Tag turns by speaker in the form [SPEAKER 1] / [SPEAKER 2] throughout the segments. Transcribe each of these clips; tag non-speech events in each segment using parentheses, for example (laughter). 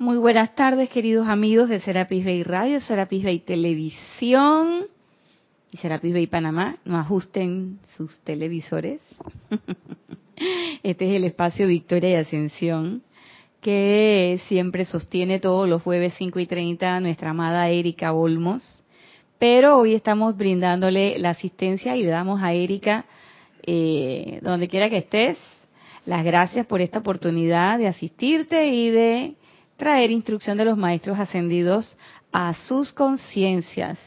[SPEAKER 1] Muy buenas tardes, queridos amigos de Serapis Bay Radio, Serapis Bay Televisión y Serapis Bay Panamá. No ajusten sus televisores. (laughs) Este es el espacio Victoria y Ascensión que siempre sostiene todos los jueves 5 y 30 nuestra amada Erika Olmos. Pero hoy estamos brindándole la asistencia y le damos a Erika, eh, donde quiera que estés, las gracias por esta oportunidad de asistirte y de traer instrucción de los maestros ascendidos a sus conciencias.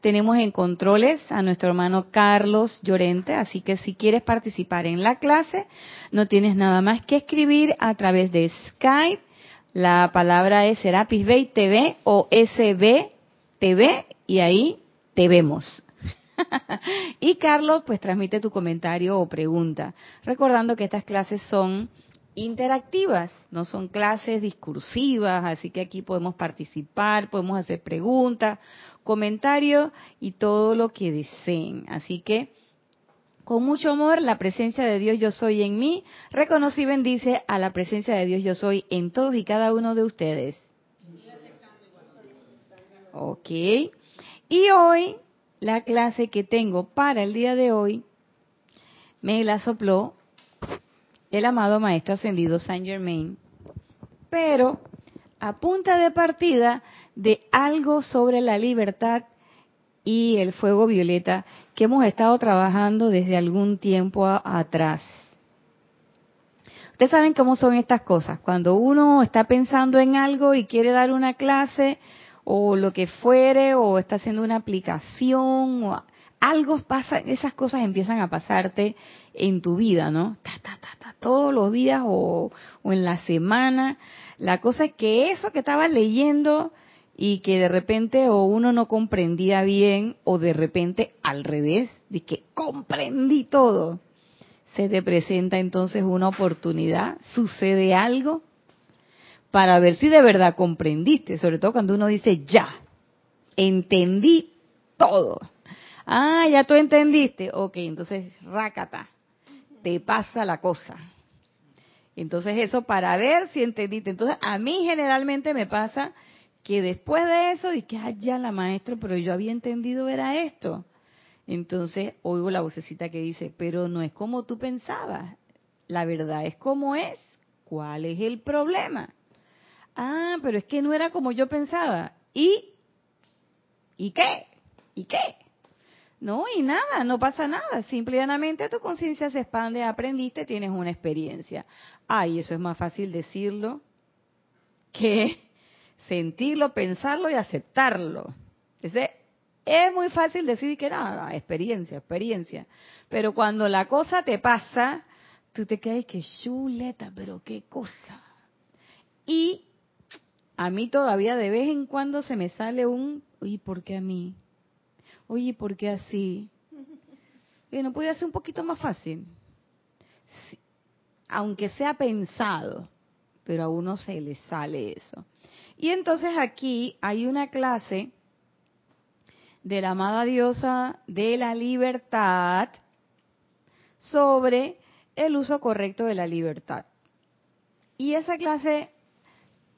[SPEAKER 1] Tenemos en controles a nuestro hermano Carlos Llorente, así que si quieres participar en la clase, no tienes nada más que escribir a través de Skype. La palabra es Serapis Bay TV o SB TV y ahí te vemos. (laughs) y Carlos, pues transmite tu comentario o pregunta, recordando que estas clases son interactivas, no son clases discursivas, así que aquí podemos participar, podemos hacer preguntas, comentarios y todo lo que deseen. Así que, con mucho amor, la presencia de Dios yo soy en mí, reconoce y bendice a la presencia de Dios yo soy en todos y cada uno de ustedes. Ok. Y hoy, la clase que tengo para el día de hoy, me la sopló el amado Maestro Ascendido Saint Germain, pero a punta de partida de algo sobre la libertad y el fuego violeta que hemos estado trabajando desde algún tiempo atrás. Ustedes saben cómo son estas cosas. Cuando uno está pensando en algo y quiere dar una clase o lo que fuere, o está haciendo una aplicación, o algo pasa, esas cosas empiezan a pasarte en tu vida, ¿no? Ta, ta, ta, todos los días o, en la semana. La cosa es que eso que estabas leyendo y que de repente o uno no comprendía bien o de repente al revés, de que comprendí todo, se te presenta entonces una oportunidad, sucede algo para ver si de verdad comprendiste, sobre todo cuando uno dice ya, entendí todo. Ah, ya tú entendiste. Ok, entonces, rácata, te pasa la cosa. Entonces eso para ver si entendiste. Entonces a mí generalmente me pasa que después de eso dije, ah, ya la maestra, pero yo había entendido era esto. Entonces oigo la vocecita que dice, pero no es como tú pensabas. La verdad es como es. ¿Cuál es el problema? Ah, pero es que no era como yo pensaba. ¿Y? ¿Y qué? ¿Y qué? No, y nada, no pasa nada. Simplemente tu conciencia se expande, aprendiste, tienes una experiencia. Ay, eso es más fácil decirlo que sentirlo, pensarlo y aceptarlo. es muy fácil decir que nada, experiencia, experiencia. Pero cuando la cosa te pasa, tú te quedas que chuleta, pero qué cosa. Y a mí todavía de vez en cuando se me sale un, ¿y ¿por qué a mí? Oye, ¿por qué así? (laughs) Y no puede ser un poquito más fácil. Aunque sea pensado, pero a uno se le sale eso. Y entonces aquí hay una clase de la amada diosa de la libertad sobre el uso correcto de la libertad. Y esa clase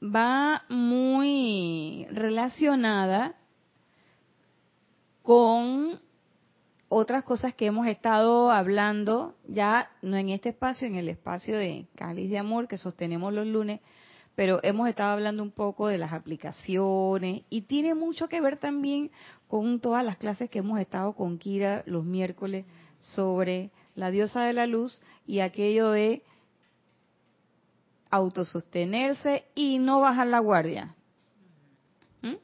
[SPEAKER 1] va muy relacionada con otras cosas que hemos estado hablando ya no en este espacio, en el espacio de Cáliz de Amor que sostenemos los lunes, pero hemos estado hablando un poco de las aplicaciones y tiene mucho que ver también con todas las clases que hemos estado con Kira los miércoles sobre la diosa de la luz y aquello de autosostenerse y no bajar la guardia. ¿Mm?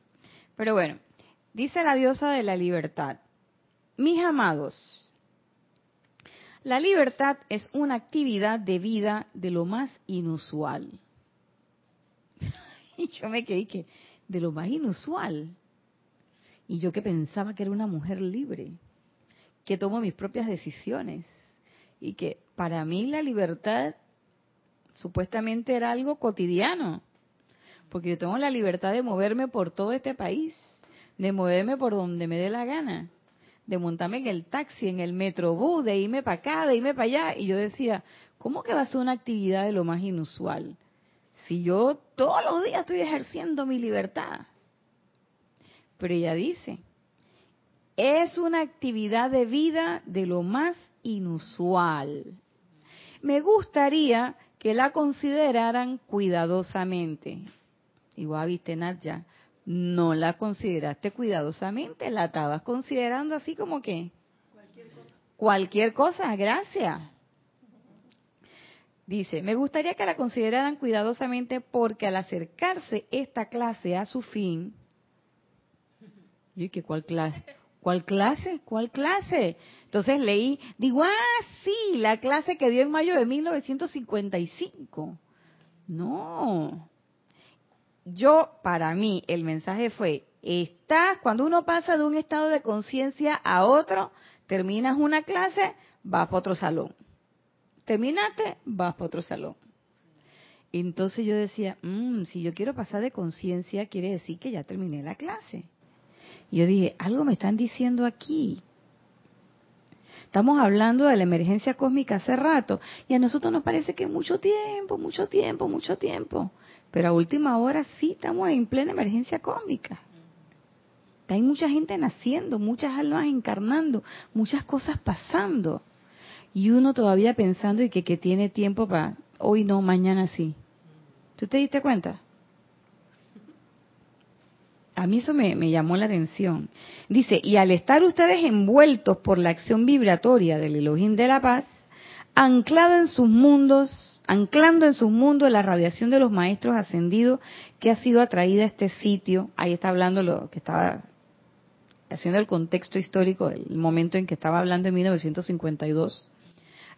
[SPEAKER 1] Pero bueno, Dice la diosa de la libertad, mis amados, la libertad es una actividad de vida de lo más inusual. (laughs) Y yo me quedé que, de lo más inusual. Y yo que pensaba que era una mujer libre, que tomo mis propias decisiones. Y que para mí la libertad supuestamente era algo cotidiano. Porque yo tengo la libertad de moverme por todo este país de moverme por donde me dé la gana, de montarme en el taxi, en el metrobús, de irme para acá, de irme para allá. Y yo decía, ¿cómo que va a ser una actividad de lo más inusual? Si yo todos los días estoy ejerciendo mi libertad. Pero ella dice, es una actividad de vida de lo más inusual. Me gustaría que la consideraran cuidadosamente. Igual viste, Nadia, no la consideraste cuidadosamente, la estabas considerando así como que cualquier cosa, cualquier cosa gracias. Dice, me gustaría que la consideraran cuidadosamente porque al acercarse esta clase a su fin, ¿y qué cuál clase? ¿Cuál clase? ¿Cuál clase? Entonces leí, digo, ah, sí, la clase que dio en mayo de 1955. No. Yo, para mí, el mensaje fue, estás, cuando uno pasa de un estado de conciencia a otro, terminas una clase, vas para otro salón terminaste, vas para otro salón. Entonces yo decía, mm, si yo quiero pasar de conciencia, quiere decir que ya terminé la clase. Y yo dije, algo me están diciendo aquí. Estamos hablando de la emergencia cósmica hace rato y a nosotros nos parece que mucho tiempo, mucho tiempo, mucho tiempo. Pero a última hora sí estamos en plena emergencia cósmica. Hay mucha gente naciendo, muchas almas encarnando, muchas cosas pasando y uno todavía pensando y que, que tiene tiempo para hoy no, mañana sí. ¿Tú te diste cuenta? A mí eso me, me, llamó la atención. Dice, y al estar ustedes envueltos por la acción vibratoria del Elohim de la paz, anclado en sus mundos, anclando en sus mundos la radiación de los maestros ascendidos que ha sido atraída a este sitio, ahí está hablando lo que estaba haciendo el contexto histórico, el momento en que estaba hablando en 1952,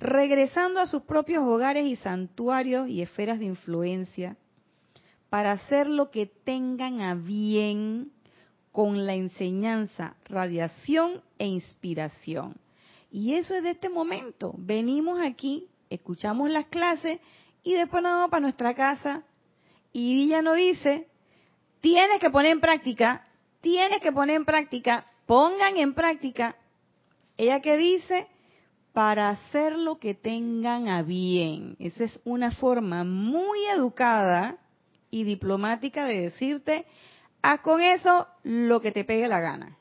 [SPEAKER 1] regresando a sus propios hogares y santuarios y esferas de influencia para hacer lo que tengan a bien con la enseñanza, radiación e inspiración. Y eso es de este momento. Venimos aquí, escuchamos las clases y después nos vamos para nuestra casa y ella nos dice, tienes que poner en práctica, tienes que poner en práctica, pongan en práctica. Ella que dice, para hacer lo que tengan a bien. Esa es una forma muy educada y diplomática de decirte, haz con eso lo que te pegue la gana.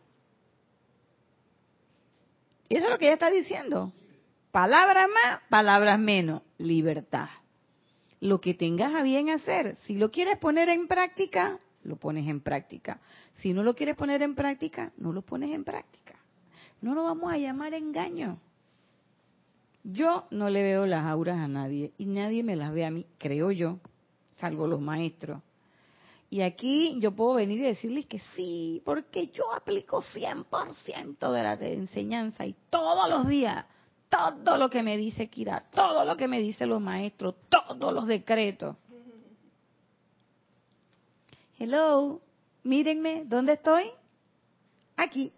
[SPEAKER 1] Y eso es lo que ella está diciendo. Palabras más, palabras menos, libertad. Lo que tengas a bien hacer. Si lo quieres poner en práctica, lo pones en práctica. Si no lo quieres poner en práctica, no lo pones en práctica. No lo vamos a llamar engaño. Yo no le veo las auras a nadie y nadie me las ve a mí, creo yo, salvo los maestros. Y aquí yo puedo venir y decirles que sí, porque yo aplico 100% de la enseñanza y todos los días, todo lo que me dice Kira, todo lo que me dicen los maestros, todos los decretos. Hello, mírenme, ¿dónde estoy? Aquí.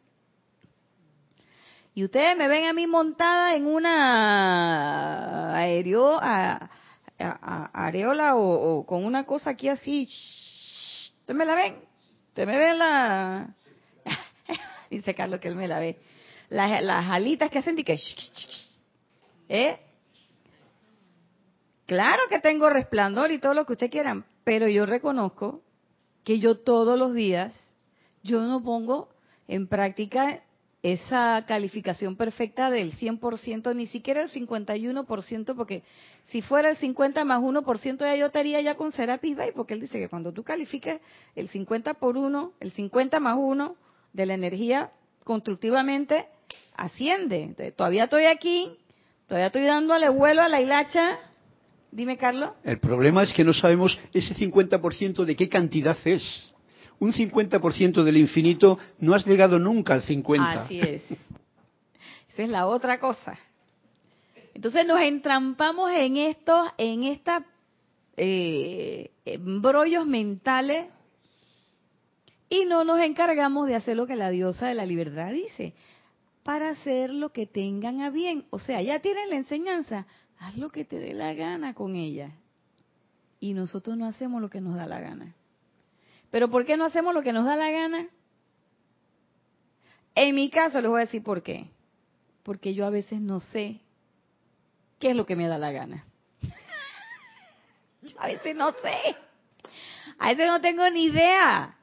[SPEAKER 1] Y ustedes me ven a mí montada en una aereo, a, areola o, con una cosa aquí así. ¿Ustedes me la ven? ¿Ustedes me ven la...? (laughs) Dice Carlos que él me la ve. Las, las alitas que hacen y que... ¿Eh? Claro que tengo resplandor y todo lo que ustedes quieran, pero yo reconozco que yo todos los días, yo no pongo en práctica esa calificación perfecta del 100%, ni siquiera el 51%, porque si fuera el 50 más 1%, ya yo estaría ya con Serapis Bay, porque él dice que cuando tú califiques el 50 por 1, el 50 más 1 de la energía constructivamente, asciende. todavía estoy aquí, todavía estoy dándole vuelo a la hilacha. Dime, Carlos.
[SPEAKER 2] El problema es que no sabemos ese 50% de qué cantidad es un 50% del infinito, no has llegado nunca al 50%.
[SPEAKER 1] Así es. Esa es la otra cosa. Entonces nos entrampamos en estos, en estos eh, embrollos mentales y no nos encargamos de hacer lo que la diosa de la libertad dice, para hacer lo que tengan a bien. O sea, ya tienen la enseñanza, haz lo que te dé la gana con ella. Y nosotros no hacemos lo que nos da la gana. Pero ¿por qué no hacemos lo que nos da la gana? En mi caso les voy a decir por qué. Porque yo a veces no sé qué es lo que me da la gana. (laughs) a veces no sé. A veces no tengo ni idea.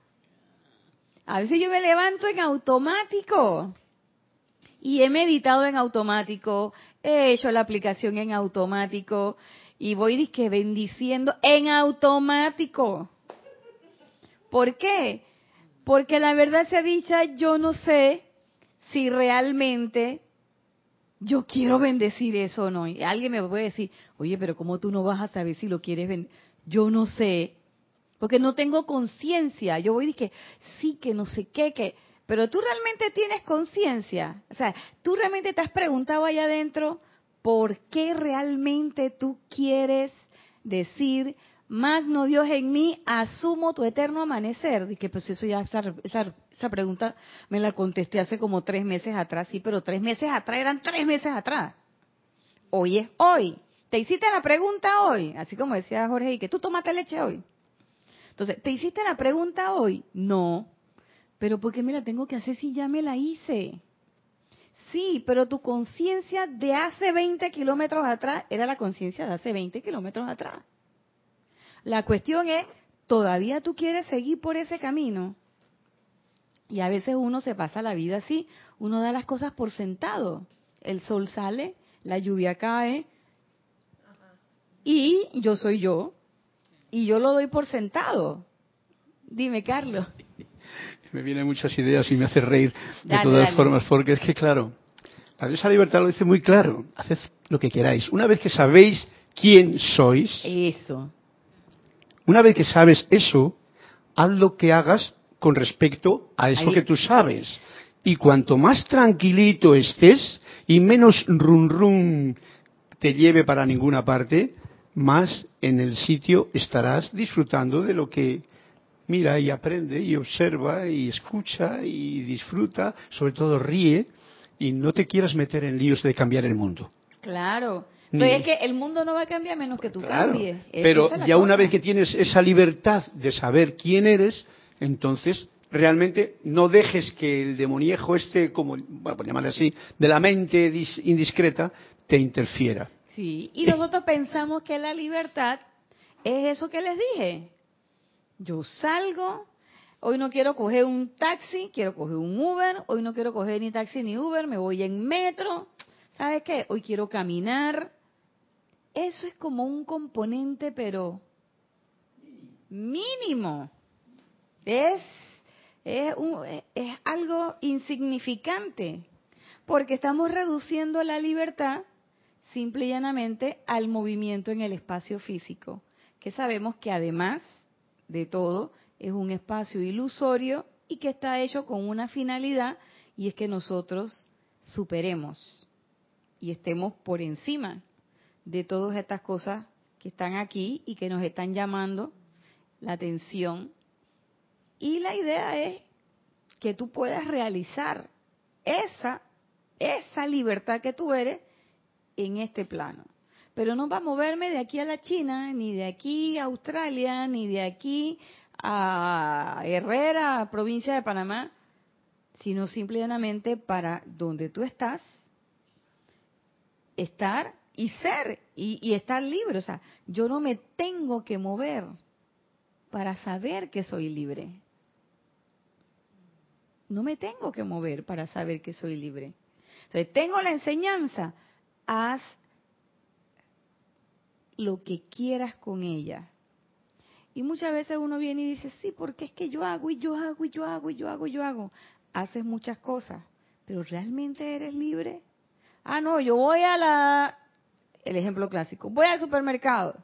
[SPEAKER 1] A veces yo me levanto en automático. Y he meditado en automático, he hecho la aplicación en automático y voy bendiciendo en automático. ¿Por qué? Porque la verdad sea dicha, yo no sé si realmente yo quiero bendecir eso o no. Y alguien me puede decir, oye, pero ¿cómo tú no vas a saber si lo quieres bendecir? Yo no sé, porque no tengo conciencia. Yo voy y que sí, que no sé qué, que... Pero tú realmente tienes conciencia. O sea, tú realmente te has preguntado allá adentro por qué realmente tú quieres decir, Magno Dios en mí, asumo tu eterno amanecer. Y que pues eso ya, esa, esa, pregunta me la contesté hace como tres meses atrás, sí, pero tres meses atrás eran tres meses atrás. Hoy es hoy. Te hiciste la pregunta hoy, así como decía Jorge, y que tú tomaste leche hoy. Entonces, ¿te hiciste la pregunta hoy? No. Pero porque me la tengo que hacer si ya me la hice? Sí, pero tu conciencia de hace 20 kilómetros atrás era la conciencia de hace 20 kilómetros atrás. La cuestión es, ¿todavía tú quieres seguir por ese camino? Y a veces uno se pasa la vida así, uno da las cosas por sentado. El sol sale, la lluvia cae, y yo soy yo, y yo lo doy por sentado. Dime, Carlos. (laughs)
[SPEAKER 2] Me vienen muchas ideas y me hace reír de todas formas, porque es que, claro, la diosa libertad lo dice muy claro, haced lo que queráis. Una vez que sabéis quién sois,
[SPEAKER 1] eso.
[SPEAKER 2] Una vez que sabes eso, haz lo que hagas con respecto a eso que tú sabes. Y cuanto más tranquilito estés y menos run run te lleve para ninguna parte, más en el sitio estarás disfrutando de lo que mira y aprende y observa y escucha y disfruta, sobre todo ríe y no te quieras meter en líos de cambiar el mundo.
[SPEAKER 1] Claro, pero es que el mundo no va a cambiar menos que tú cambies.
[SPEAKER 2] Pero ya una vez que tienes esa libertad de saber quién eres, entonces realmente no dejes que el demoniejo este, como, bueno, por llamarle así, de la mente indiscreta, te interfiera.
[SPEAKER 1] Sí, y nosotros pensamos que la libertad es eso que les dije. Yo salgo, hoy no quiero coger un taxi, quiero coger un Uber, hoy no quiero coger ni taxi ni Uber, me voy en metro. ¿Sabes qué? Hoy quiero caminar, eso es como un componente, pero mínimo. Es, es, es algo insignificante, porque estamos reduciendo la libertad simple y llanamente al movimiento en el espacio físico, que sabemos que además de todo es un espacio ilusorio y que está hecho con una finalidad y es que nosotros superemos y estemos por encima de todas estas cosas que están aquí y que nos están llamando la atención. Y la idea es que tú puedas realizar esa, esa libertad que tú eres en este plano. Pero no va a moverme de aquí a la China, ni de aquí a Australia, ni de aquí a Herrera, provincia de Panamá, sino simplemente para donde tú estás, estar y ser y, estar libre. O sea, yo no me tengo que mover para saber que soy libre. No me tengo que mover para saber que soy libre. Entonces, tengo la enseñanza, haz lo que quieras con ella. Y muchas veces uno viene y dice, sí, porque es que yo hago y yo hago y yo hago y yo hago y yo hago. Haces muchas cosas, pero ¿realmente eres libre? Ah, no, yo voy a la el ejemplo clásico. Voy al supermercado.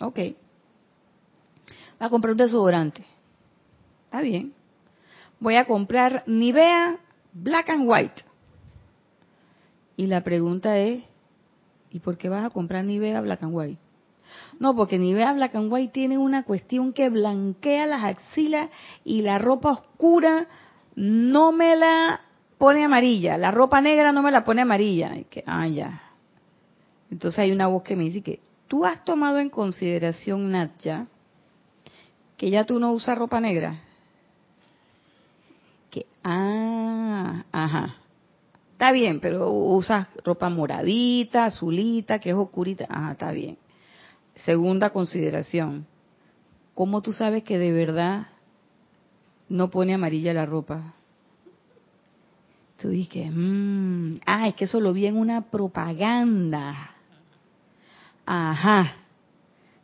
[SPEAKER 1] Ok. Voy a comprar un desodorante. Está bien. Voy a comprar Nivea Black and White. Y la pregunta es, ¿y por qué vas a comprar Nivea Black and White? No, porque Nivea Black and White tiene una cuestión que blanquea las axilas y la ropa oscura no me la pone amarilla. La ropa negra no me la pone amarilla. Que, ah, ya. Entonces hay una voz que me dice que tú has tomado en consideración, Natya, que ya tú no usas ropa negra. Que, ah, ajá. Está bien, pero usas ropa moradita, azulita, que es oscurita. Ajá, está bien. segunda consideración, ¿cómo tú sabes que de verdad no pone amarilla la ropa? Tú dices, mmm, ah, es que eso lo vi en una propaganda. Ajá,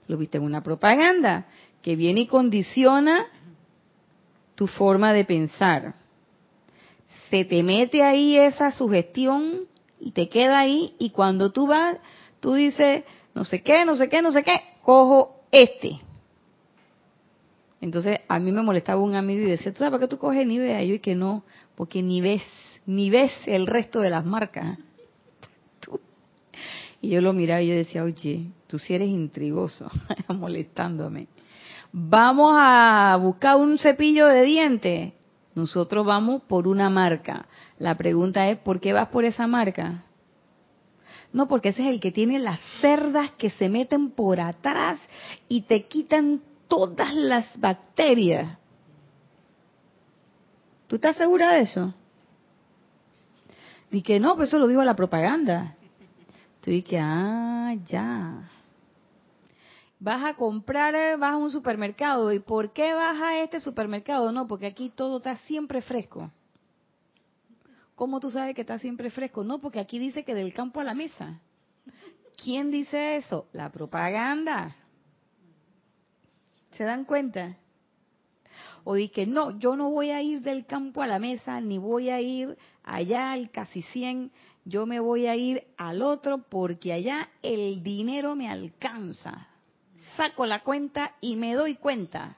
[SPEAKER 1] lo viste en una propaganda que viene y condiciona tu forma de pensar. Se te mete ahí esa sugestión y te queda ahí y cuando tú vas, tú dices, no sé qué, no sé qué, no sé qué, cojo este. Entonces a mí me molestaba un amigo y decía, ¿tú sabes por qué tú coges Nivea? Y yo y que no, porque ni ves, ni ves el resto de las marcas. Y yo lo miraba y yo decía, oye, tú sí eres intrigoso, (laughs) molestándome. Vamos a buscar un cepillo de dientes. Nosotros vamos por una marca. La pregunta es, ¿por qué vas por esa marca? No, porque ese es el que tiene las cerdas que se meten por atrás y te quitan todas las bacterias. ¿Tú estás segura de eso? Y que no, pues eso lo dijo la propaganda. Que, ah, ya. Vas a comprar, vas a un supermercado. ¿Y por qué vas a este supermercado? No, porque aquí todo está siempre fresco. ¿Cómo tú sabes que está siempre fresco? No, porque aquí dice que del campo a la mesa. ¿Quién dice eso? La propaganda. ¿Se dan cuenta? O di que no, yo no voy a ir del campo a la mesa, ni voy a ir allá al casi 100, yo me voy a ir al otro porque allá el dinero me alcanza. Saco la cuenta y me doy cuenta.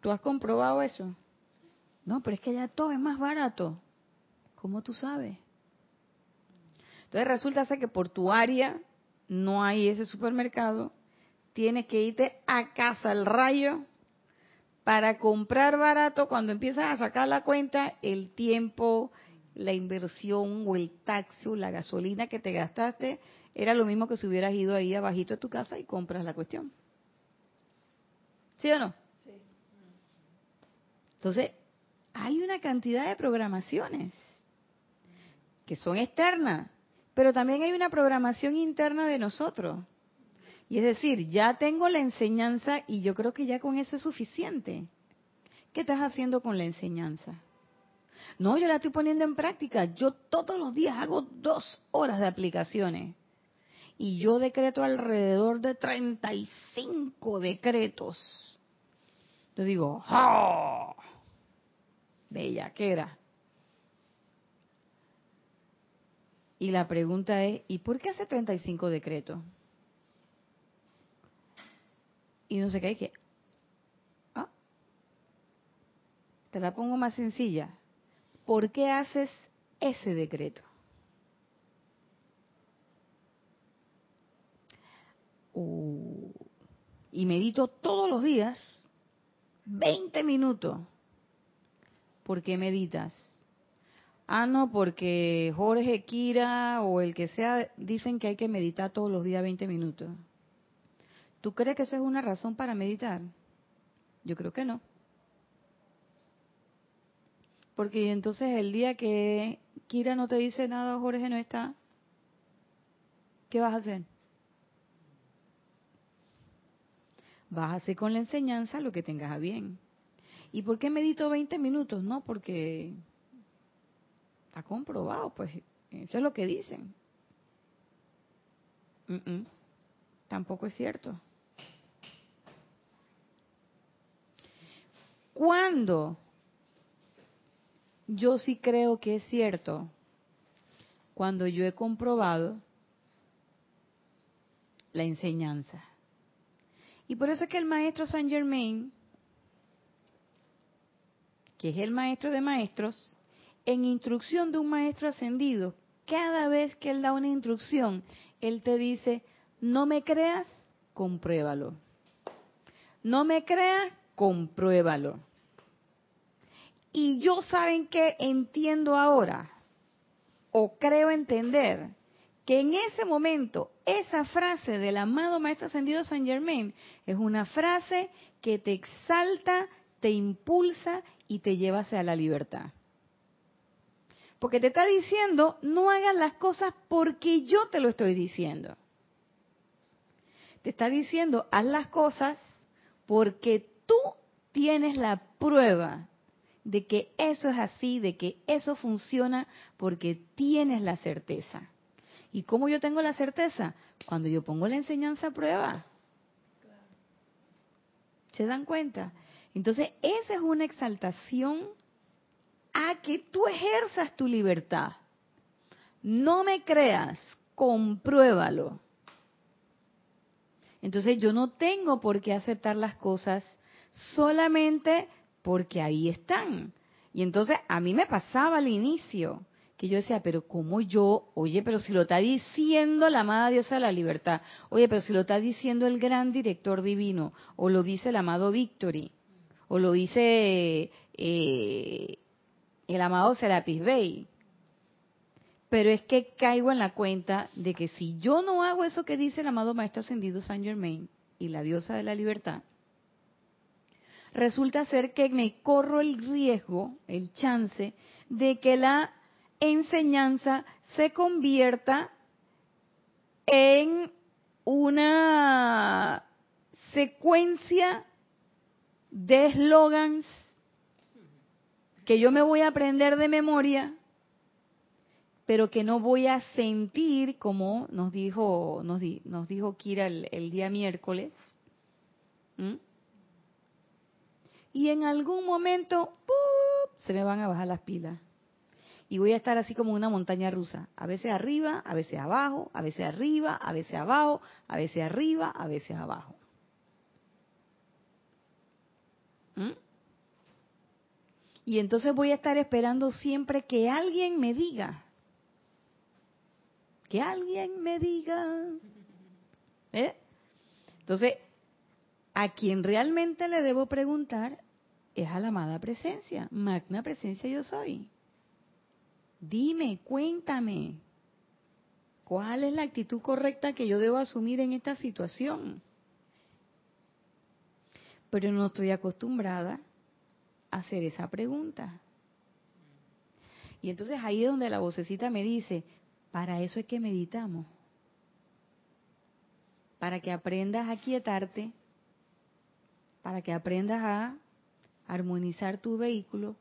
[SPEAKER 1] ¿Tú has comprobado eso? No, pero es que allá todo es más barato. ¿Cómo tú sabes? Entonces resulta ser que por tu área no hay ese supermercado, tienes que irte a casa al rayo para comprar barato cuando empiezas a sacar la cuenta, el tiempo, la inversión o el taxi o la gasolina que te gastaste era lo mismo que si hubieras ido ahí abajito de tu casa y compras la cuestión. ¿Sí o no? Sí. Entonces, hay una cantidad de programaciones que son externas, pero también hay una programación interna de nosotros. Y es decir, ya tengo la enseñanza y yo creo que ya con eso es suficiente. ¿Qué estás haciendo con la enseñanza? No, yo la estoy poniendo en práctica. Yo todos los días hago dos horas de aplicaciones. Y yo decreto alrededor de 35 decretos. Yo digo, ¡oh! era. Y la pregunta es, ¿y por qué hace 35 decretos? Y no sé qué hay que... ¿Ah? Te la pongo más sencilla. ¿Por qué haces ese decreto? Uh, y medito todos los días 20 minutos. ¿Por qué meditas? Ah, no, porque Jorge, Kira o el que sea dicen que hay que meditar todos los días 20 minutos. ¿Tú crees que esa es una razón para meditar? Yo creo que no. Porque entonces el día que Kira no te dice nada, Jorge no está, ¿qué vas a hacer? Vas a hacer con la enseñanza lo que tengas a bien. ¿Y por qué medito 20 minutos? No, porque está comprobado, pues eso es lo que dicen. tampoco es cierto. ¿Cuándo yo sí creo que es cierto cuando yo he comprobado la enseñanza. Y por eso es que el maestro Saint Germain, que es el maestro de maestros, en instrucción de un maestro ascendido, cada vez que él da una instrucción, él te dice, no me creas, compruébalo. No me creas, compruébalo. Y yo saben que entiendo ahora, o creo entender, que en ese momento esa frase del amado Maestro Ascendido San Germain es una frase que te exalta, te impulsa y te lleva hacia la libertad. Porque te está diciendo, no hagas las cosas porque yo te lo estoy diciendo. te está diciendo, haz las cosas porque tú tienes la prueba de que eso es así, de que eso funciona, porque tienes la certeza. ¿Y cómo yo tengo la certeza? Cuando yo pongo la enseñanza a prueba. ¿Se dan cuenta? Entonces, esa es una exaltación a que tú ejerzas tu libertad. No me creas, compruébalo. Entonces yo no tengo por qué aceptar las cosas solamente porque ahí están. Y entonces a mí me pasaba al inicio que yo decía, pero ¿cómo yo? Oye, pero si lo está diciendo la amada diosa de la libertad, oye, pero si lo está diciendo el gran director divino, o lo dice el amado Victory, o lo dice eh, el amado Serapis Bey. Pero es que caigo en la cuenta de que si yo no hago eso que dice el amado Maestro Ascendido Saint Germain y la diosa de la libertad, resulta ser que me corro el riesgo, el chance, de que la enseñanza se convierta en una secuencia de eslogans que yo me voy a aprender de memoria, pero que no voy a sentir, como nos dijo, nos, nos dijo Kira el, día miércoles. Y en algún momento se me van a bajar las pilas. Y voy a estar así como una montaña rusa. A veces arriba, a veces abajo, a veces arriba, a veces abajo, a veces arriba, a veces abajo. ¿Mm? Y entonces voy a estar esperando siempre que alguien me diga. Que alguien me diga. ¿Eh? Entonces, a quien realmente le debo preguntar es a la amada presencia. Magna presencia yo soy. Dime, cuéntame. ¿Cuál es la actitud correcta que yo debo asumir en esta situación? Pero no estoy acostumbrada a hacer esa pregunta. Y entonces ahí es donde la vocecita me dice, para eso es que meditamos. Para que aprendas a quietarte, para que aprendas a armonizar tu vehículo,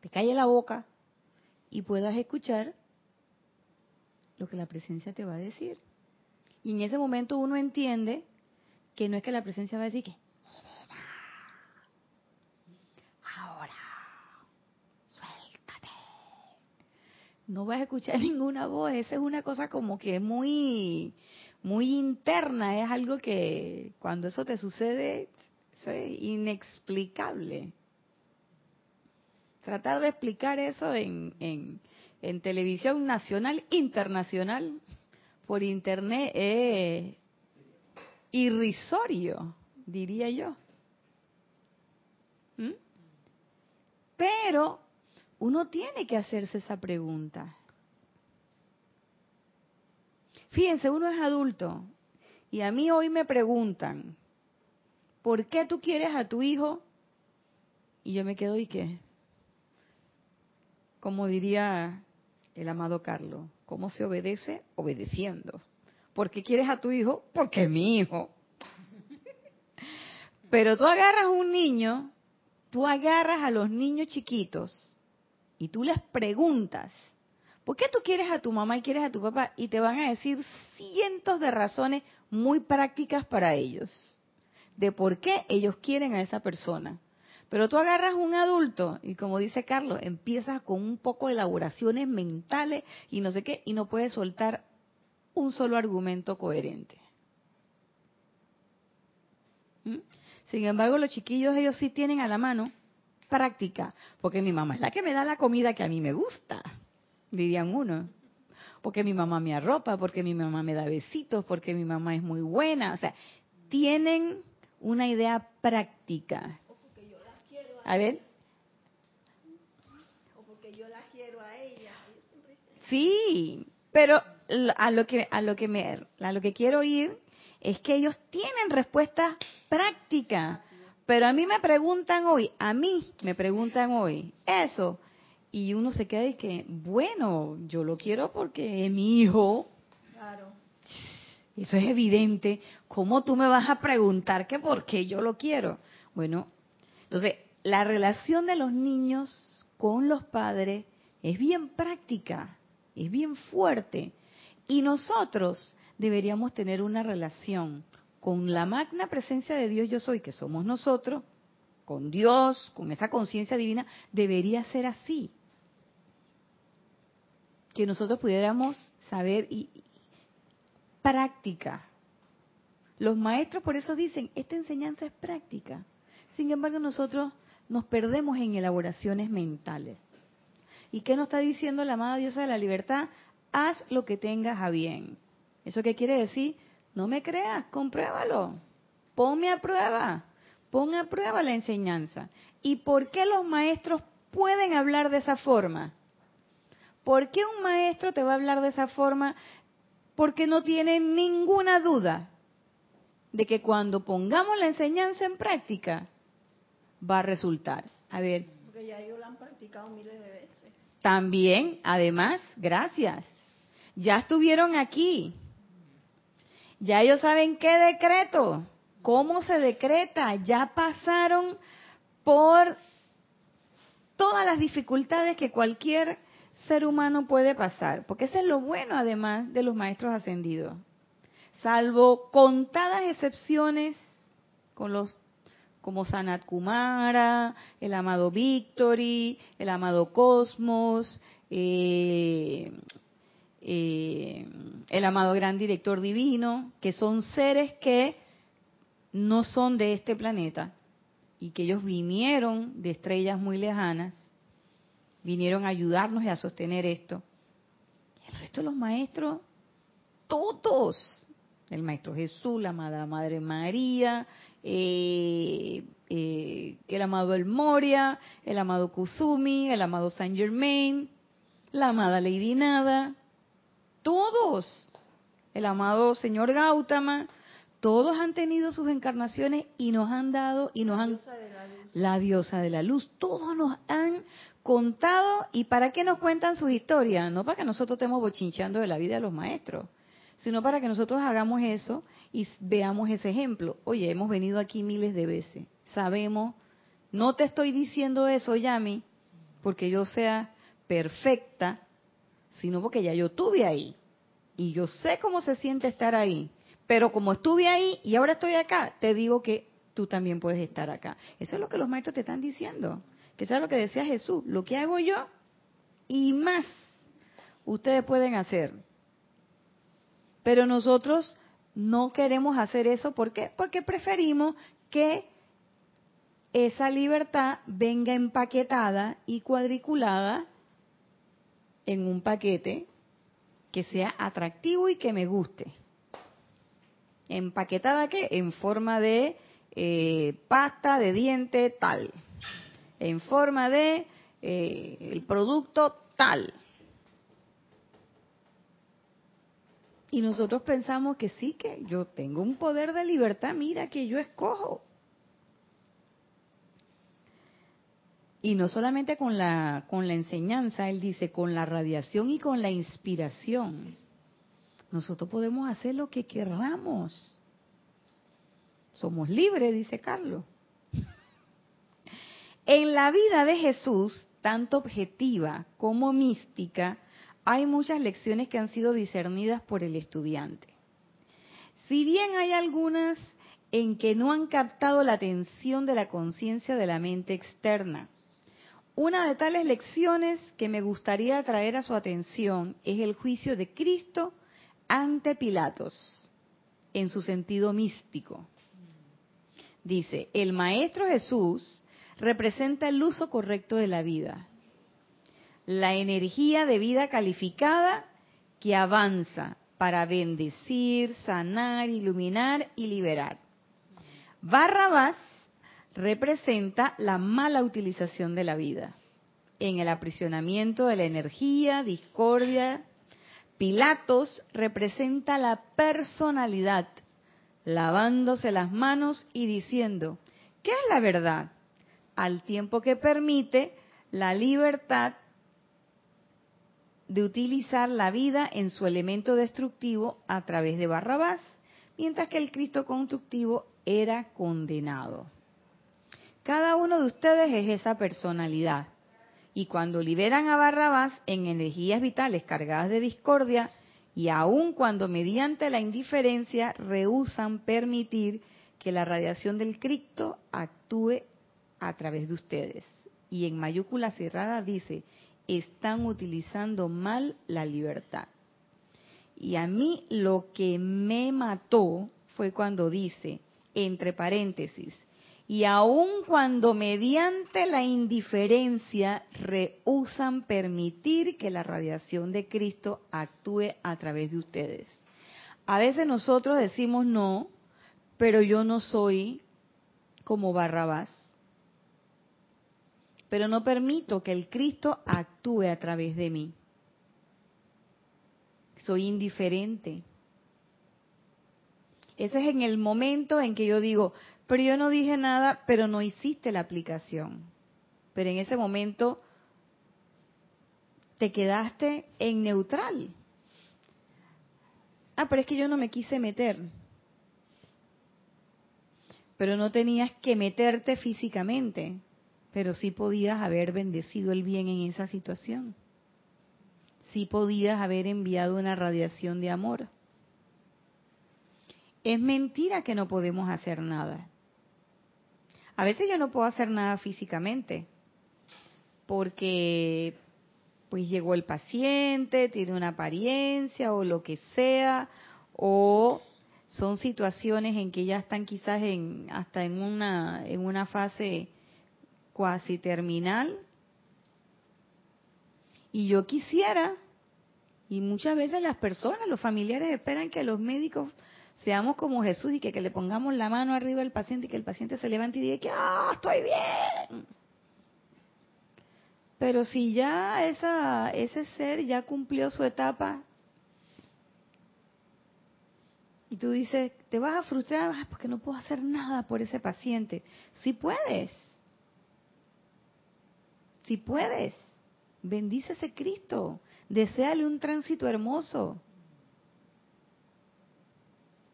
[SPEAKER 1] te calle la boca y puedas escuchar lo que la presencia te va a decir. Y en ese momento uno entiende que no es que la presencia va a decir que ahora suéltate. No vas a escuchar (laughs) ninguna voz, esa es una cosa como que muy muy interna, es algo que cuando eso te sucede es inexplicable. Tratar de explicar eso en, en, televisión nacional, internacional, por internet es irrisorio, diría yo. ¿Mm? Pero uno tiene que hacerse esa pregunta. Fíjense, uno es adulto y a mí hoy me preguntan, ¿por qué tú quieres a tu hijo? Y yo me quedo y qué. Como diría el amado Carlos, ¿cómo se obedece? Obedeciendo. ¿Por qué quieres a tu hijo? Porque es mi hijo. (laughs) Pero tú agarras un niño, tú agarras a los niños chiquitos y tú les preguntas, ¿por qué tú quieres a tu mamá y quieres a tu papá? Y te van a decir cientos de razones muy prácticas para ellos de por qué ellos quieren a esa persona. Pero tú agarras un adulto y como dice Carlos, empiezas con un poco de elaboraciones mentales y no sé qué, y no puedes soltar un solo argumento coherente. ¿Mm? Sin embargo, los chiquillos ellos sí tienen a la mano práctica, porque mi mamá es la que me da la comida que a mí me gusta, dirían uno. Porque mi mamá me arropa, porque mi mamá me da besitos, porque mi mamá es muy buena. O sea, tienen una idea práctica. A ver.
[SPEAKER 3] O porque yo la quiero a ella.
[SPEAKER 1] Sí, pero a lo que a lo que me a lo que quiero ir es que ellos tienen respuesta práctica. Pero a mí me preguntan hoy, a mí me preguntan hoy eso. Y uno se queda y que, bueno, yo lo quiero porque es mi hijo. Claro. Eso es evidente. ¿Cómo tú me vas a preguntar que por qué yo lo quiero? Bueno, entonces, la relación de los niños con los padres es bien práctica, es bien fuerte. Y nosotros deberíamos tener una relación con la magna presencia de Dios yo soy, que somos nosotros, con Dios, con esa conciencia divina, debería ser así. Que nosotros pudiéramos saber y, práctica. Los maestros por eso dicen, esta enseñanza es práctica. Sin embargo, nosotros nos perdemos en elaboraciones mentales. ¿Y qué nos está diciendo la amada diosa de la libertad? Haz lo que tengas a bien. ¿Eso qué quiere decir? No me creas, compruébalo. Ponme a prueba. Pon a prueba la enseñanza. ¿Y por qué los maestros pueden hablar de esa forma? ¿Por qué un maestro te va a hablar de esa forma porque no tiene ninguna duda de que cuando pongamos la enseñanza en práctica va a resultar. A ver.
[SPEAKER 3] Porque ya ellos la han practicado miles de veces.
[SPEAKER 1] También, además, gracias. Ya estuvieron aquí. Ya ellos saben qué decreto, cómo se decreta. Ya pasaron por todas las dificultades que cualquier ser humano puede pasar, porque eso es lo bueno además de los maestros ascendidos. Salvo contadas excepciones con los como Sanat Kumara, el amado Victory, el amado Cosmos, eh, eh, el amado Gran Director Divino, que son seres que no son de este planeta y que ellos vinieron de estrellas muy lejanas vinieron a ayudarnos y a sostener esto. el resto de los maestros, todos, el Maestro Jesús, la Amada Madre María, eh, eh, el amado El Moria, el amado Kuzumi, el amado Saint Germain, la amada Lady Nada, todos, el amado Señor Gautama, todos han tenido sus encarnaciones y nos han dado y nos han la diosa de la luz, todos nos han contado y para qué nos cuentan sus historias, no para que nosotros estemos bochinchando de la vida de los maestros, sino para que nosotros hagamos eso y veamos ese ejemplo. Oye, hemos venido aquí miles de veces, sabemos, no te estoy diciendo eso, Yami, porque yo sea perfecta, sino porque ya yo estuve ahí y yo sé cómo se siente estar ahí. Pero como estuve ahí y ahora estoy acá, te digo que tú también puedes estar acá. Eso es lo que los maestros te están diciendo que sea lo que decía Jesús, lo que hago yo y más ustedes pueden hacer. Pero nosotros no queremos hacer eso, ¿por qué? Porque preferimos que esa libertad venga empaquetada y cuadriculada en un paquete que sea atractivo y que me guste. ¿Empaquetada qué? En forma de eh, pasta, de diente, tal en forma de eh, el producto tal. Y nosotros pensamos que sí, que yo tengo un poder de libertad, mira que yo escojo. Y no solamente con la, con la enseñanza, él dice, con la radiación y con la inspiración. Nosotros podemos hacer lo que querramos. Somos libres, dice Carlos. (laughs) En la vida de Jesús, tanto objetiva como mística, hay muchas lecciones que han sido discernidas por el estudiante. Si bien hay algunas en que no han captado la atención de la conciencia de la mente externa, una de tales lecciones que me gustaría traer a su atención es el juicio de Cristo ante Pilatos, en su sentido místico. Dice, el Maestro Jesús representa el uso correcto de la vida, la energía de vida calificada que avanza para bendecir, sanar, iluminar y liberar. Barrabás representa la mala utilización de la vida, en el aprisionamiento de la energía, discordia. Pilatos representa la personalidad, lavándose las manos y diciendo, ¿qué es la verdad? al tiempo que permite la libertad de utilizar la vida en su elemento destructivo a través de Barrabás, mientras que el Cristo constructivo era condenado. Cada uno de ustedes es esa personalidad. Y cuando liberan a Barrabás en energías vitales cargadas de discordia, y aun cuando mediante la indiferencia rehusan permitir que la radiación del Cristo actúe a través de ustedes. Y en mayúscula cerrada dice, están utilizando mal la libertad. Y a mí lo que me mató fue cuando dice, entre paréntesis, y aun cuando mediante la indiferencia rehusan permitir que la radiación de Cristo actúe a través de ustedes. A veces nosotros decimos no, pero yo no soy como Barrabás. Pero no permito que el Cristo actúe a través de mí. Soy indiferente. Ese es en el momento en que yo digo, pero yo no dije nada, pero no hiciste la aplicación. Pero en ese momento te quedaste en neutral. Ah, pero es que yo no me quise meter pero no tenías que meterte físicamente, pero sí podías haber bendecido el bien en esa situación. Sí podías haber enviado una radiación de amor. Es mentira que no podemos hacer nada. A veces yo no puedo hacer nada físicamente, porque pues llegó el paciente, tiene una apariencia o lo que sea, o son situaciones en que ya están quizás en hasta en una en una fase cuasi terminal. Y yo quisiera y muchas veces las personas los familiares esperan que los médicos seamos como Jesús y que, le pongamos la mano arriba al paciente y que el paciente se levante y diga que ah estoy bien pero si ya esa ese ser ya cumplió su etapa y tú dices, te vas a frustrar ah, porque no puedo hacer nada por ese paciente. Si puedes. Si puedes. Bendice ese Cristo. Deseale un tránsito hermoso.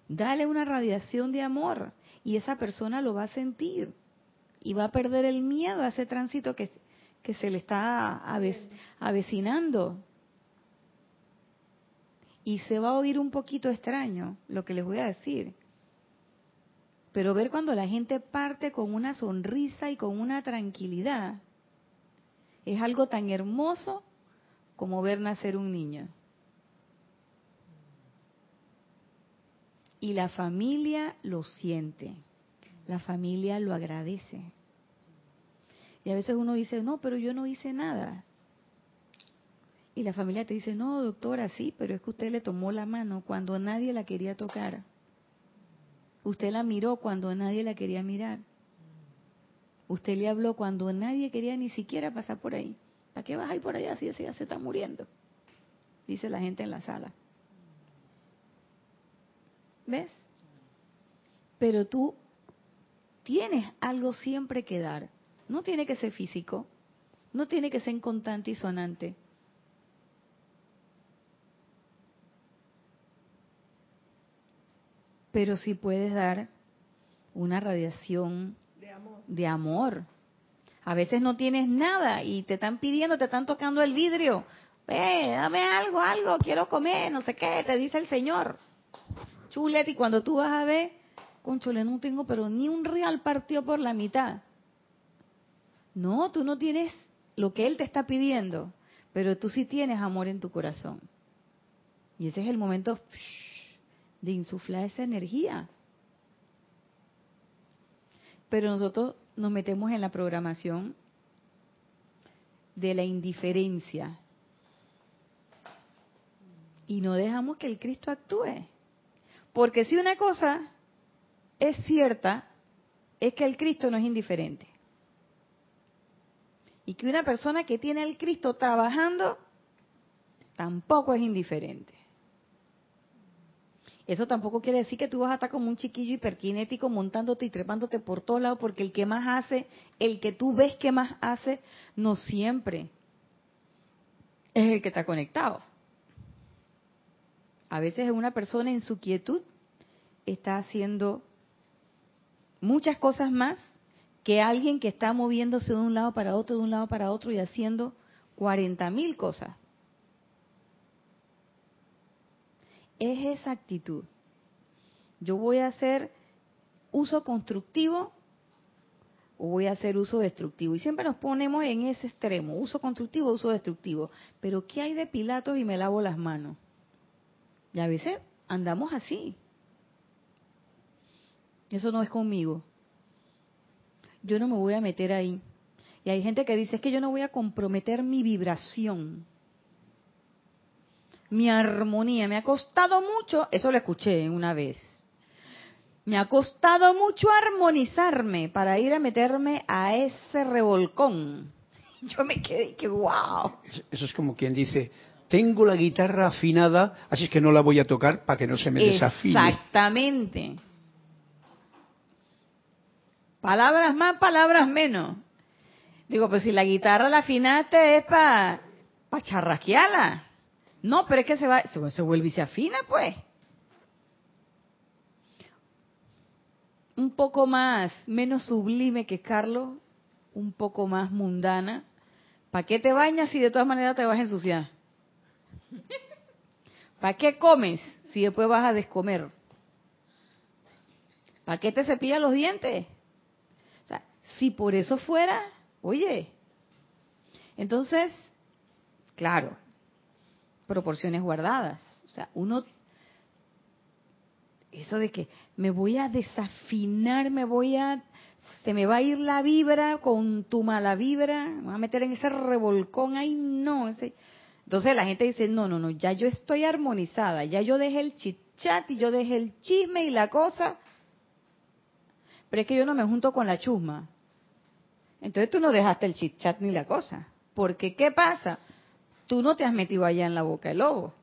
[SPEAKER 1] Dale una radiación de amor y esa persona lo va a sentir y va a perder el miedo a ese tránsito que, que se le está avecinando y se va a oír un poquito extraño lo que les voy a decir. Pero ver cuando la gente parte con una sonrisa y con una tranquilidad es algo tan hermoso como ver nacer un niño. Y la familia lo siente, la familia lo agradece. Y a veces uno dice, no, pero yo no hice nada. Y la familia te dice, no, doctora, sí, pero es que usted le tomó la mano cuando nadie la quería tocar. Usted la miró cuando nadie la quería mirar. Usted le habló cuando nadie quería ni siquiera pasar por ahí. ¿Para qué vas ahí por allá si ya se está muriendo? Dice la gente en la sala. ¿Ves? Pero tú tienes algo siempre que dar. No tiene que ser físico, no tiene que ser incontante y sonante pero sí puedes dar una radiación de amor. A veces no tienes nada y te están pidiendo, te están tocando el vidrio. Ve, dame algo, algo, quiero comer, no sé qué, te dice el Señor. Chulete, y cuando tú vas a ver, conchole, no tengo, pero ni un real partido por la mitad. No, tú no tienes lo que Él te está pidiendo, pero tú sí tienes amor en tu corazón. Y ese es el momento de insuflar esa energía. Pero nosotros nos metemos en la programación de la indiferencia y no dejamos que el Cristo actúe. Porque si una cosa es cierta, es que el Cristo no es indiferente. Y que una persona que tiene al Cristo trabajando tampoco es indiferente. Eso tampoco quiere decir que tú vas a estar como un chiquillo hiperkinético montándote y trepándote por todos lados, porque el que más hace, el que tú ves que más hace, no siempre es el que está conectado. A veces una persona en su quietud está haciendo muchas cosas más que alguien que está moviéndose de un lado para otro, de un lado para otro y haciendo 40 mil cosas. Es esa actitud. Yo voy a hacer uso constructivo o voy a hacer uso destructivo. Y siempre nos ponemos en ese extremo, uso constructivo, uso destructivo. Pero ¿qué hay de Pilatos y me lavo las manos? Y a veces andamos así. Eso no es conmigo. Yo no me voy a meter ahí. Y hay gente que dice, es que yo no voy a comprometer mi vibración, mi armonía. Me ha costado mucho, eso lo escuché una vez. Me ha costado mucho armonizarme para ir a meterme a ese revolcón. (laughs) Yo me quedé que wow.
[SPEAKER 2] Eso es como quien dice, tengo la guitarra afinada, así es que no la voy a tocar para que no se me desafine.
[SPEAKER 1] Exactamente. Palabras más, palabras menos. Digo, pues si la guitarra la afinaste es para pa charrasquearla. No, pero es que se va, se, se vuelve y se afina, pues. Un poco más, menos sublime que Carlos, un poco más mundana. ¿Para qué te bañas si de todas maneras te vas a ensuciar? (laughs) ¿Para qué comes si después vas a descomer? ¿Para qué te cepillas los dientes? Si por eso fuera, oye, entonces, claro, proporciones guardadas. O sea, uno, eso de que me voy a desafinar, me voy a, se me va a ir la vibra con tu mala vibra, me voy a meter en ese revolcón, ahí no. Entonces la gente dice, no, no, no, ya yo estoy armonizada, ya yo dejé el chit chat y yo dejé el chisme y la cosa. Pero es que yo no me junto con la chusma. Entonces tú no dejaste el chit chat ni la cosa. Porque ¿qué pasa? Tú no te has metido allá en la boca del lobo.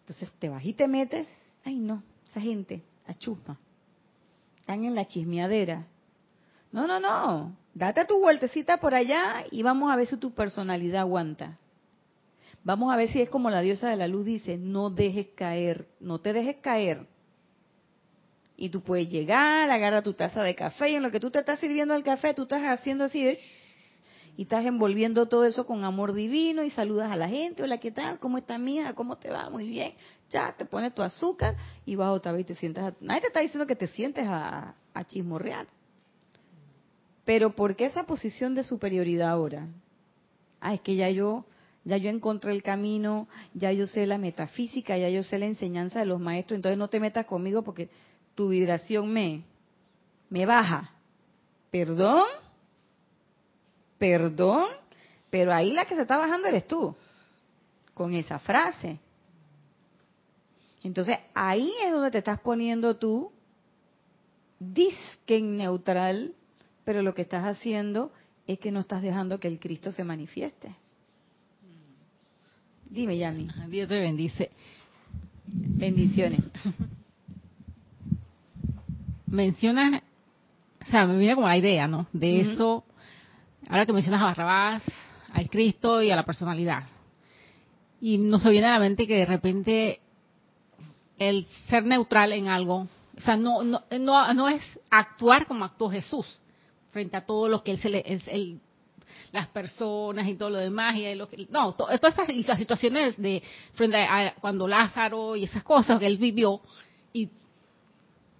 [SPEAKER 1] Entonces te vas y te metes. Ay no, esa gente, la chusma. Están en la chismeadera. No, no, no. Date tu vueltecita por allá y vamos a ver si tu personalidad aguanta. Vamos a ver si es como la diosa de la luz dice, no dejes caer, no te dejes caer y tú puedes llegar, agarra tu taza de café y en lo que tú te estás sirviendo el café, tú estás haciendo así de... Y estás envolviendo todo eso con amor divino y saludas a la gente. Hola, ¿qué tal? ¿Cómo está mía? ¿Cómo te va? Muy bien. Ya, te pones tu azúcar y vas otra vez y te sientas... A... Nadie te está diciendo que te sientes a, a chismorrear. Pero ¿por qué esa posición de superioridad ahora? Ah, es que ya yo ya yo encontré el camino, ya yo sé la metafísica, ya yo sé la enseñanza de los maestros, entonces no te metas conmigo porque tu vibración me, me baja. ¿Perdón? ¿Perdón? Pero ahí la que se está bajando eres tú, con esa frase. Entonces ahí es donde te estás poniendo tú, disque neutral, pero lo que estás haciendo es que no estás dejando que el Cristo se manifieste. Dime, Yami.
[SPEAKER 4] Dios te bendice.
[SPEAKER 1] Bendiciones.
[SPEAKER 4] mencionas, o sea, me viene como la idea, ¿no? De eso, ahora que mencionas a Barrabás, al Cristo y a la personalidad. Y nos viene a la mente que de repente el ser neutral en algo, o sea, no, no, no, no es actuar como actuó Jesús frente a todo lo que él se le, el, las personas y todo lo demás y lo que, no, todas esas las situaciones de frente a, cuando Lázaro y esas cosas que él vivió y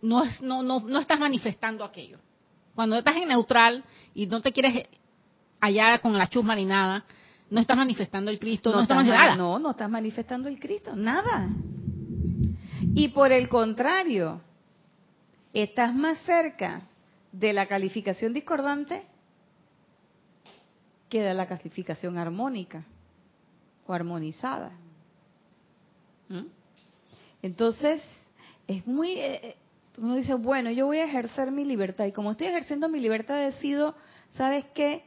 [SPEAKER 4] no, no, no, no estás manifestando aquello. Cuando estás en neutral y no te quieres allá con la chusma ni nada, no estás manifestando el Cristo, no, estás, nada.
[SPEAKER 1] No, no estás manifestando el Cristo, nada. Y por el contrario, estás más cerca de la calificación discordante que de la calificación armónica o armonizada. ¿Mm? Entonces, es muy, eh, eh, uno dice, bueno, yo voy a ejercer mi libertad y como estoy ejerciendo mi libertad decido, ¿sabes qué?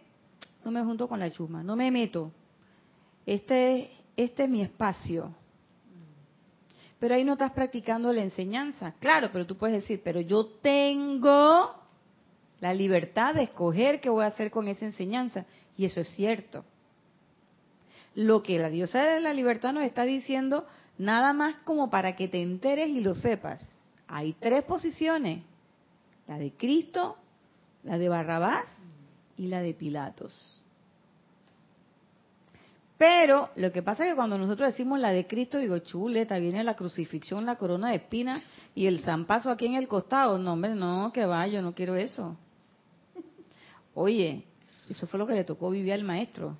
[SPEAKER 1] No me junto con la chuma, no me meto. Este, este es mi espacio. Pero ahí no estás practicando la enseñanza. Claro, pero tú puedes decir, pero yo tengo la libertad de escoger qué voy a hacer con esa enseñanza. Y eso es cierto. lo que la diosa de la libertad nos está diciendo, nada más como para que te enteres y lo sepas. Hay tres posiciones, la de Cristo, la de Barrabás y la de Pilatos. Pero lo que pasa es que cuando nosotros decimos la de Cristo, digo, chuleta, viene la crucifixión, la corona de espinas y el zampazo aquí en el costado. No, hombre, no, que va, yo no quiero eso. Oye, eso fue lo que le tocó vivir al maestro.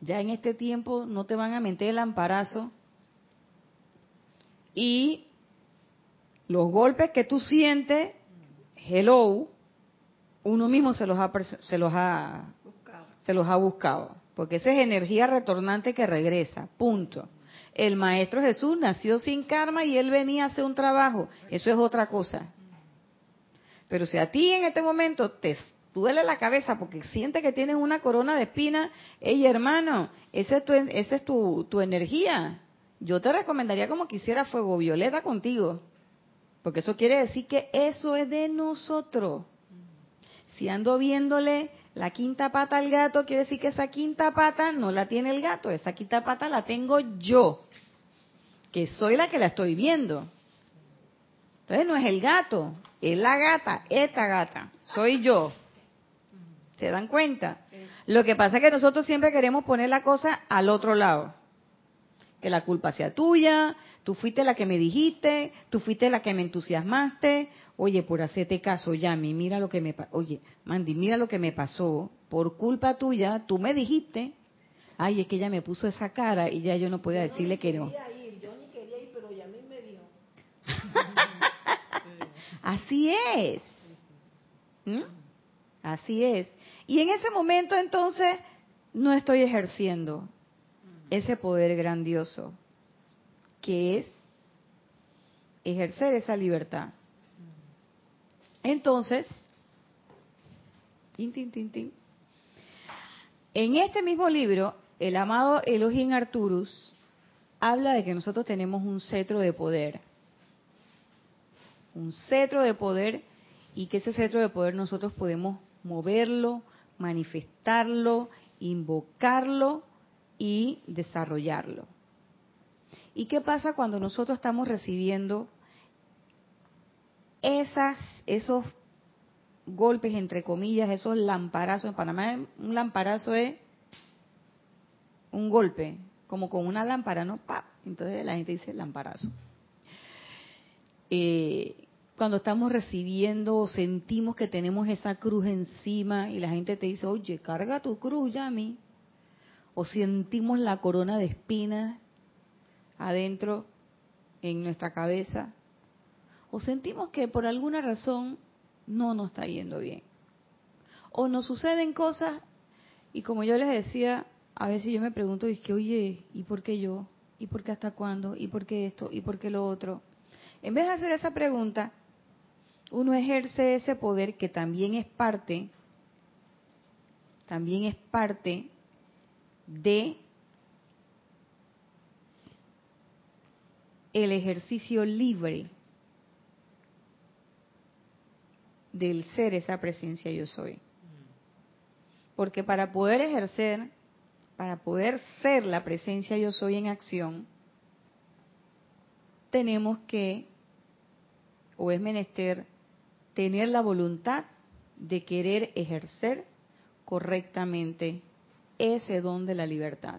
[SPEAKER 1] Ya en este tiempo no te van a meter el amparazo y los golpes que tú sientes, hello, uno mismo se los ha, se los ha, se los ha buscado, porque esa es energía retornante que regresa, punto. El Maestro Jesús nació sin karma y él venía a hacer un trabajo, eso es otra cosa. Pero si a ti en este momento te duele la cabeza porque sientes que tienes una corona de espina, hey hermano, esa es tu, es tu, tu energía. Yo te recomendaría como que hiciera fuego violeta contigo, porque eso quiere decir que eso es de nosotros. Si ando viéndole la quinta pata al gato, quiere decir que esa quinta pata no la tiene el gato, esa quinta pata la tengo yo, que soy la que la estoy viendo. Entonces no es el gato, es la gata, esta gata, soy yo. ¿Se dan cuenta? Lo que pasa es que nosotros siempre queremos poner la cosa al otro lado. Que la culpa sea tuya, tú fuiste la que me dijiste, tú fuiste la que me entusiasmaste, Oye, por hacerte caso, Yami, mira lo que me Oye, Mandy, mira lo que me pasó. Por culpa tuya, tú me dijiste. Ay, es que ella me puso esa cara y ya yo no podía decirle que no.
[SPEAKER 3] Ir, yo ni quería ir, pero Yami me dijo. (laughs)
[SPEAKER 1] Así es. ¿Mm? Así es. Y en ese momento entonces no estoy ejerciendo ese poder grandioso que es ejercer esa libertad. Entonces, en este mismo libro, el amado Elohim Arturus habla de que nosotros tenemos un cetro de poder. Un cetro de poder y que ese cetro de poder nosotros podemos moverlo, manifestarlo, invocarlo y desarrollarlo. ¿Y qué pasa cuando nosotros estamos recibiendo esos golpes, entre comillas, esos lamparazos, en Panamá un lamparazo es un golpe, como con una lámpara, ¿no? ¡Pap! Entonces la gente dice lamparazo. Eh, cuando estamos recibiendo o sentimos que tenemos esa cruz encima y la gente te dice, oye, carga tu cruz, Yami. O sentimos la corona de espinas adentro en nuestra cabeza o sentimos que por alguna razón no nos está yendo bien. O nos suceden cosas y como yo les decía, a veces yo me pregunto, es que, oye, ¿y por qué yo? ¿Y por qué hasta cuándo? ¿Y por qué esto? ¿Y por qué lo otro? En vez de hacer esa pregunta, uno ejerce ese poder que también es parte, también es parte de el ejercicio libre del ser esa presencia yo soy. Porque para poder ejercer, para poder ser la presencia yo soy en acción, tenemos que, o es menester, tener la voluntad de querer ejercer correctamente ese don de la libertad.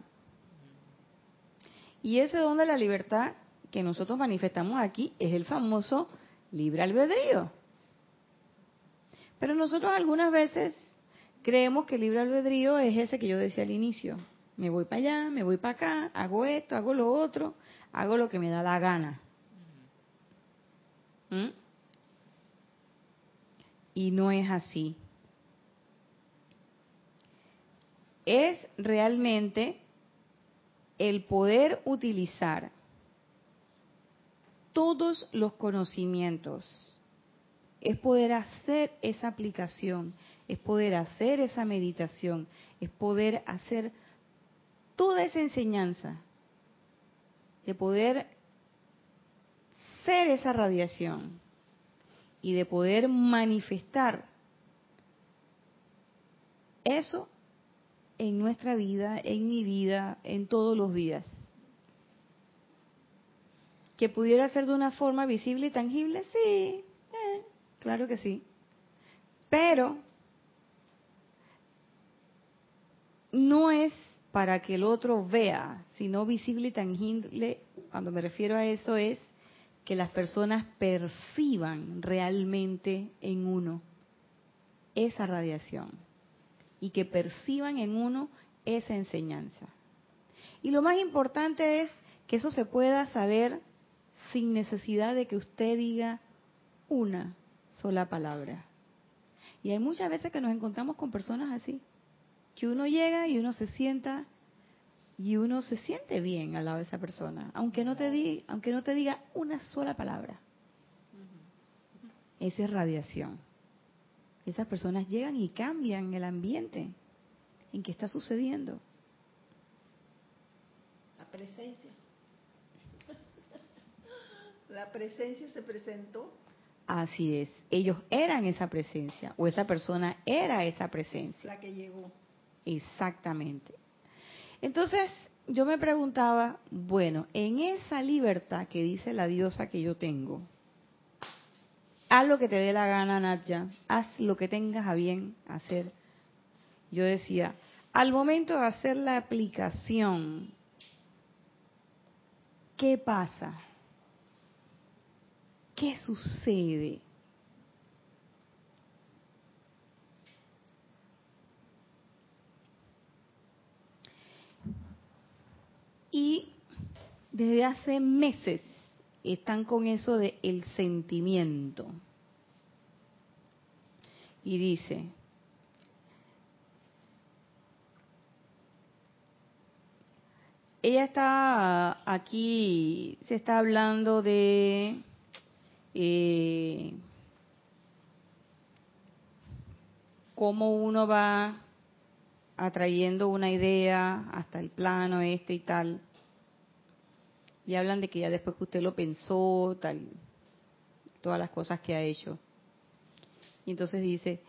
[SPEAKER 1] Y ese don de la libertad que nosotros manifestamos aquí es el famoso libre albedrío. Pero nosotros algunas veces creemos que el libre albedrío es ese que yo decía al inicio. Me voy para allá, me voy para acá, hago esto, hago lo otro, hago lo que me da la gana. ¿Mm? Y no es así. Es realmente el poder utilizar todos los conocimientos es poder hacer esa aplicación, es poder hacer esa meditación, es poder hacer toda esa enseñanza, de poder ser esa radiación y de poder manifestar eso en nuestra vida, en mi vida, en todos los días. ¿Que pudiera ser de una forma visible y tangible? Sí, eh, claro que sí. Pero no es para que el otro vea, sino visible y tangible, cuando me refiero a eso es que las personas perciban realmente en uno esa radiación y que perciban en uno esa enseñanza. Y lo más importante es que eso se pueda saber sin necesidad de que usted diga una sola palabra. Y hay muchas veces que nos encontramos con personas así, que uno llega y uno se sienta y uno se siente bien al lado de esa persona, aunque no te, di, aunque no te diga una sola palabra. Esa es radiación. Esas personas llegan y cambian el ambiente en que está sucediendo.
[SPEAKER 3] La presencia. La presencia se presentó.
[SPEAKER 1] Así es. Ellos eran esa presencia o esa persona era esa presencia.
[SPEAKER 3] La que llegó.
[SPEAKER 1] Exactamente. Entonces, yo me preguntaba, bueno, en esa libertad que dice la diosa que yo tengo, haz lo que te dé la gana, Natya, haz lo que tengas a bien hacer. Yo decía, al momento de hacer la aplicación, ¿qué pasa? ¿Qué sucede? Y desde hace meses están con eso de el sentimiento. Y dice, ella está aquí, se está hablando de eh, cómo uno va atrayendo una idea hasta el plano este y tal. Y hablan de que ya después que usted lo pensó, tal, todas las cosas que ha hecho. Y entonces dice,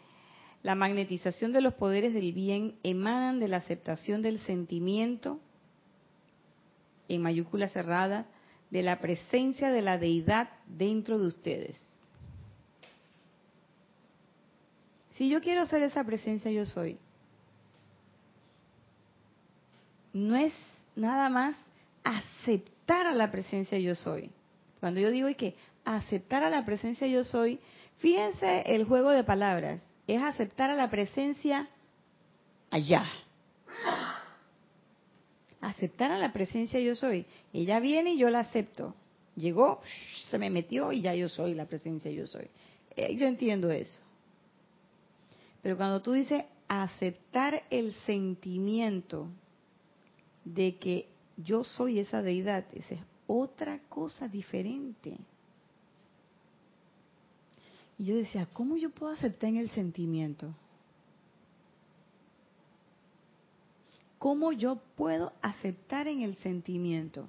[SPEAKER 1] la magnetización de los poderes del bien emanan de la aceptación del sentimiento, en mayúscula cerrada, de la presencia de la deidad dentro de ustedes. Si yo quiero ser esa presencia, yo soy no es nada más aceptar a la presencia yo soy. Cuando yo digo que aceptar a la presencia yo soy, fíjense el juego de palabras, es aceptar a la presencia allá. Aceptar a la presencia yo soy. Ella viene y yo la acepto. Llegó, se me metió y ya yo soy la presencia yo soy. Eh, yo entiendo eso. Pero cuando tú dices aceptar el sentimiento de que yo soy esa deidad, esa es otra cosa diferente. Y yo decía, ¿cómo yo puedo aceptar en el sentimiento? ¿Cómo yo puedo aceptar en el sentimiento?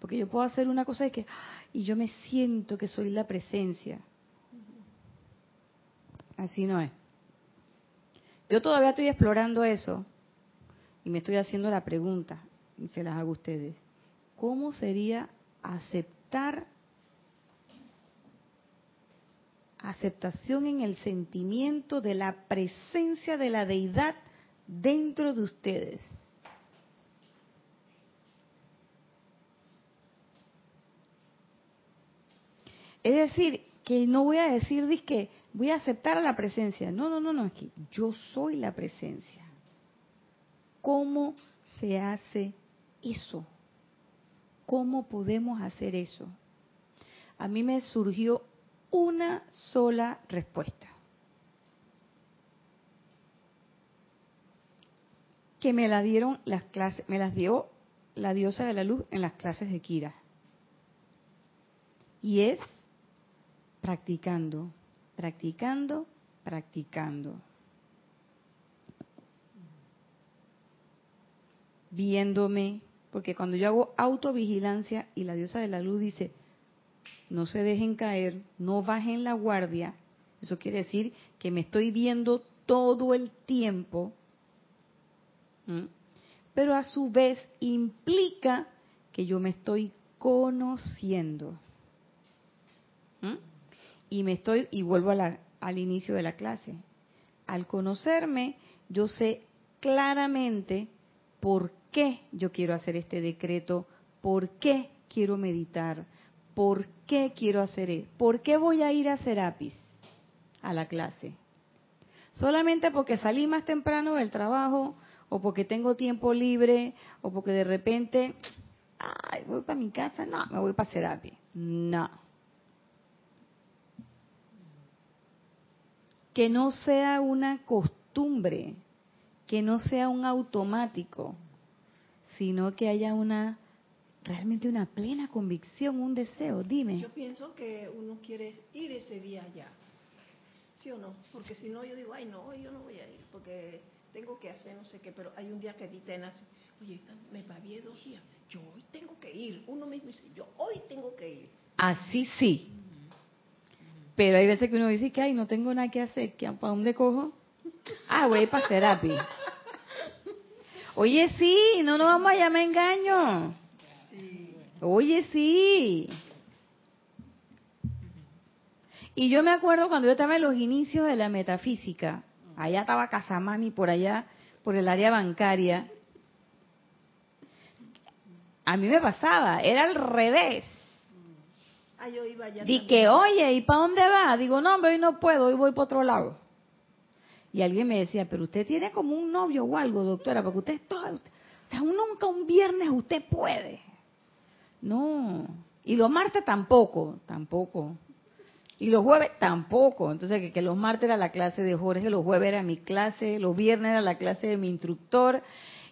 [SPEAKER 1] Porque yo puedo hacer una cosa de que, y yo me siento que soy la presencia. Así no es. Yo todavía estoy explorando eso, y me estoy haciendo la pregunta, y se las hago a ustedes, ¿cómo sería aceptar aceptación en el sentimiento de la presencia de la deidad dentro de ustedes? Es decir, que no voy a decir que voy a aceptar a la presencia. No, no, no, no, es que yo soy la presencia. ¿Cómo se hace eso? ¿Cómo podemos hacer eso? A mí me surgió una sola respuesta. Que me la dieron las clases, me las dio la diosa de la luz en las clases de Kira. Y es practicando, practicando, practicando. Viéndome, porque cuando yo hago autovigilancia y la diosa de la luz dice, no se dejen caer, no bajen la guardia, eso quiere decir que me estoy viendo todo el tiempo. Pero a su vez implica que yo me estoy conociendo. Y me estoy, y vuelvo a la, al inicio de la clase. Al conocerme, yo sé claramente por qué yo quiero hacer este decreto, por qué quiero meditar, por qué quiero hacer esto, por qué voy a ir a Serapis a la clase. Solamente porque salí más temprano del trabajo o porque tengo tiempo libre o porque de repente, ay, voy para mi casa, no, me voy para Serapis. No. Que no sea una costumbre, que no sea un automático, sino que haya una realmente una plena convicción, un deseo. Dime.
[SPEAKER 3] Yo pienso que uno quiere ir ese día allá. ¿Sí o no? Porque si no, yo digo, ay, no, yo no voy a ir, porque tengo que hacer no sé qué, pero hay un día que te nace, oye, me pagué dos días, yo hoy tengo que ir. Uno mismo dice, yo hoy tengo que ir.
[SPEAKER 1] Así sí. Pero hay veces que uno dice que, ay, no tengo nada que hacer, ¿para dónde cojo? Ah, voy para terapia. Oye, sí, no nos vamos a llamar engaño. Oye, sí. Y yo me acuerdo cuando yo estaba en los inicios de la metafísica, allá estaba Casamami por allá, por el área bancaria. A mí me pasaba, era al revés.
[SPEAKER 3] Ah, yo iba allá
[SPEAKER 1] Di que, oye, ¿y para dónde va? Digo, no, hoy no puedo, hoy voy para otro lado. Y alguien me decía, pero usted tiene como un novio o algo, doctora, porque usted es todo, sea, nunca un viernes usted puede. No. Y los martes tampoco, tampoco. Y los jueves tampoco. Entonces, que, los martes era la clase de Jorge, los jueves era mi clase, los viernes era la clase de mi instructor.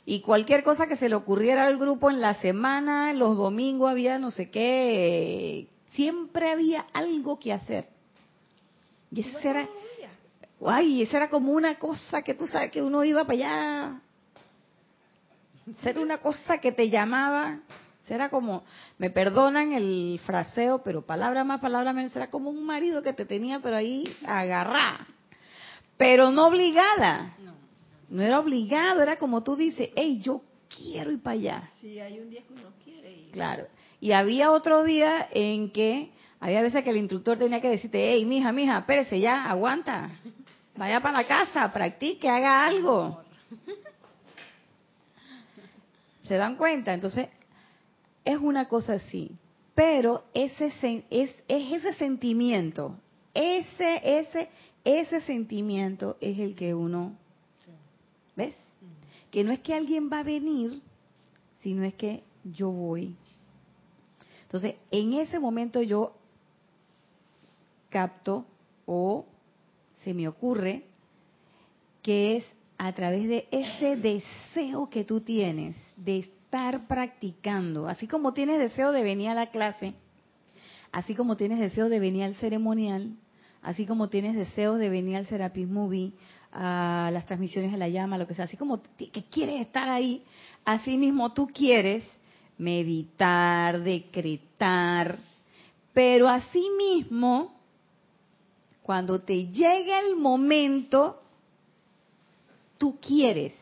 [SPEAKER 1] Y cualquier cosa que se le ocurriera al grupo en la semana, los domingos había no sé qué, siempre había algo que hacer. Y ese era, ay, esa era como una cosa que tú sabes que uno iba para allá. Era una cosa que te llamaba Será como, me perdonan el fraseo, pero palabra más, palabra menos, será como un marido que te tenía, pero ahí agarrada. Pero no obligada. No. era obligado, era como tú dices, hey, yo quiero ir para allá.
[SPEAKER 3] Sí, hay un día que uno quiere ir.
[SPEAKER 1] Claro. Y había otro día en que, había veces que el instructor tenía que decirte, hey, mija, mija, espérese ya, aguanta. (laughs) Vaya para la casa, practique, haga algo. ¿Se dan cuenta? Entonces, es una cosa así, pero ese es, es ese sentimiento, ese, ese, ese sentimiento es el que uno, ¿ves? Que no es que alguien va a venir, sino es que yo voy. Entonces, en ese momento yo capto o se me ocurre que es a través de ese deseo que tú tienes de estar practicando. Así como tienes deseo de venir a la clase, así como tienes deseo de venir al ceremonial, así como tienes deseo de venir al Serapis Movie, a las transmisiones de la llama, lo que sea, así como que quieres estar ahí, así mismo tú quieres meditar, decretar, pero así mismo, cuando te llega el momento, tú quieres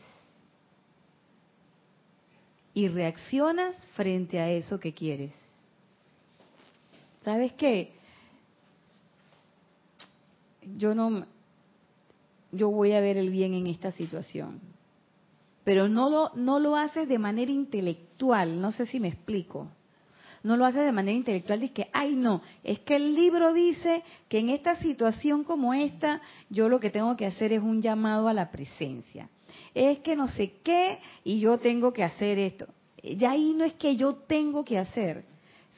[SPEAKER 1] y reaccionas frente a eso que quieres. ¿Sabes qué? Yo no yo voy a ver el bien en esta situación. Pero no lo no lo haces de manera intelectual, no sé si me explico. No lo haces de manera intelectual, dices que, ay no, es que el libro dice que en esta situación como esta, yo lo que tengo que hacer es un llamado a la presencia es que no sé qué y yo tengo que hacer esto. Ya ahí no es que yo tengo que hacer,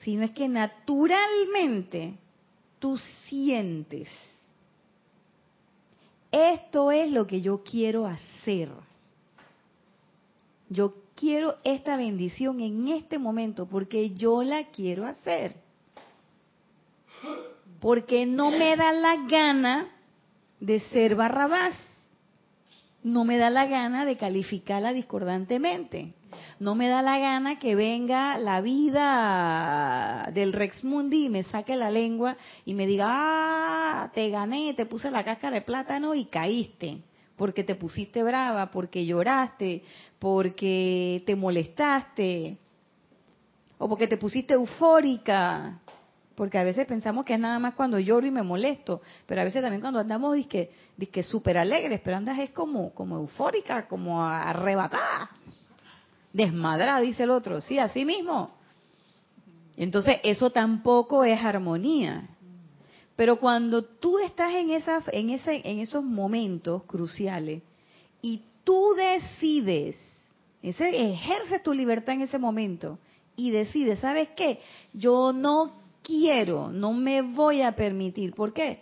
[SPEAKER 1] sino es que naturalmente tú sientes. Esto es lo que yo quiero hacer. Yo quiero esta bendición en este momento porque yo la quiero hacer. Porque no me da la gana de ser barrabás no me da la gana de calificarla discordantemente. No me da la gana que venga la vida del Rex Mundi y me saque la lengua y me diga, ah, te gané, te puse la cáscara de plátano y caíste. Porque te pusiste brava, porque lloraste, porque te molestaste, o porque te pusiste eufórica, porque a veces pensamos que es nada más cuando lloro y me molesto, pero a veces también cuando andamos disque, disque súper alegres, pero andas es como, como eufórica, como arrebatada, desmadrada, dice el otro, sí, así mismo. Entonces eso tampoco es armonía. Pero cuando tú estás en, esa, en, en esos momentos cruciales y tú decides, ejerces tu libertad en ese momento y decides, ¿sabes qué? Yo no quiero, no me voy a permitir. ¿Por qué?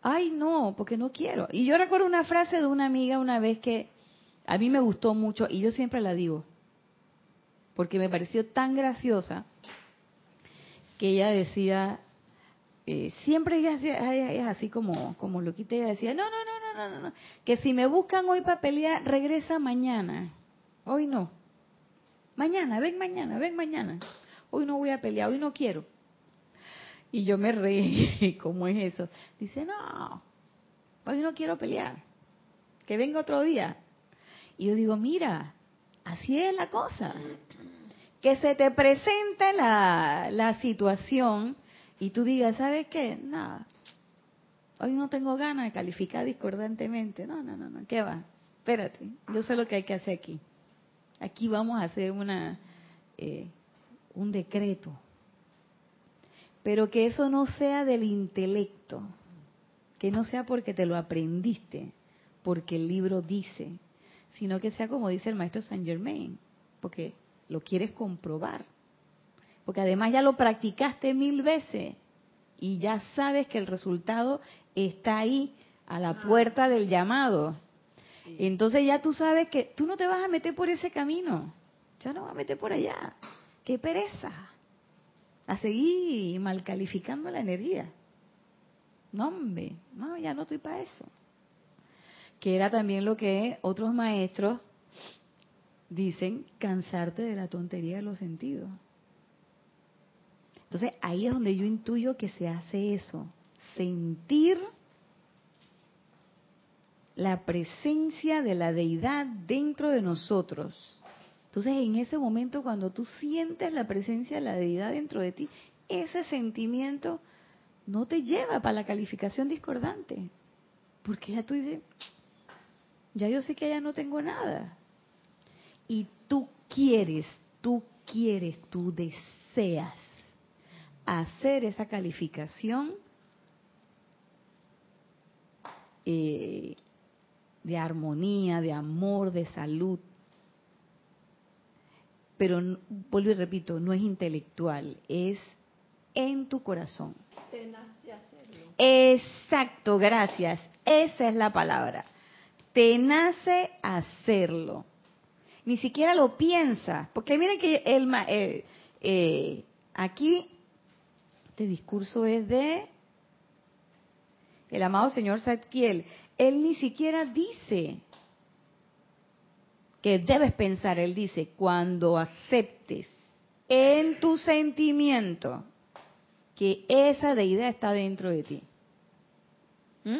[SPEAKER 1] Ay, no, porque no quiero. Y yo recuerdo una frase de una amiga una vez que a mí me gustó mucho y yo siempre la digo, porque me pareció tan graciosa que ella decía, eh, siempre ella, es así como, como loquita, ella decía, no, no, no, no, no, no, que si me buscan hoy para pelear, regresa mañana. Hoy no. Mañana, ven mañana, ven mañana. Hoy no voy a pelear, hoy no quiero. Y yo me reí, (laughs) ¿cómo es eso? Dice, no, hoy no quiero pelear, que venga otro día. Y yo digo, mira, así es la cosa. Que se te presente la, la situación y tú digas, ¿sabes qué? Nada. Hoy no tengo ganas de calificar discordantemente. No, no, no, no. ¿Qué va? Espérate. Yo sé lo que hay que hacer aquí. Aquí vamos a hacer una eh, un decreto. Pero que eso no sea del intelecto. Que no sea porque te lo aprendiste, porque el libro dice, sino que sea como dice el maestro Saint Germain, porque lo quieres comprobar porque además ya lo practicaste mil veces y ya sabes que el resultado está ahí, a la puerta del llamado. Entonces ya tú sabes que tú no te vas a meter por ese camino, ya no vas a meter por allá. ¡Qué pereza! A seguir mal calificando la energía. No, hombre, no, ya no estoy para eso. Que era también lo que otros maestros dicen, cansarte de la tontería de los sentidos. Entonces ahí es donde yo intuyo que se hace eso, sentir la presencia de la deidad dentro de nosotros. Entonces en ese momento cuando tú sientes la presencia de la deidad dentro de ti, ese sentimiento no te lleva para la calificación discordante, porque ya tú dices, ya yo sé que ya no tengo nada. Y tú quieres, tú quieres, tú deseas hacer esa calificación eh, de armonía, de amor, de salud. Pero, vuelvo y repito, no es intelectual, es en tu corazón. Exacto, gracias. Esa es la palabra. Te nace hacerlo. Ni siquiera lo piensas, porque miren que el, eh, eh, aquí este discurso es de el amado señor Zadkiel. Él ni siquiera dice que debes pensar, él dice, cuando aceptes en tu sentimiento que esa deidad está dentro de ti. ¿Mm?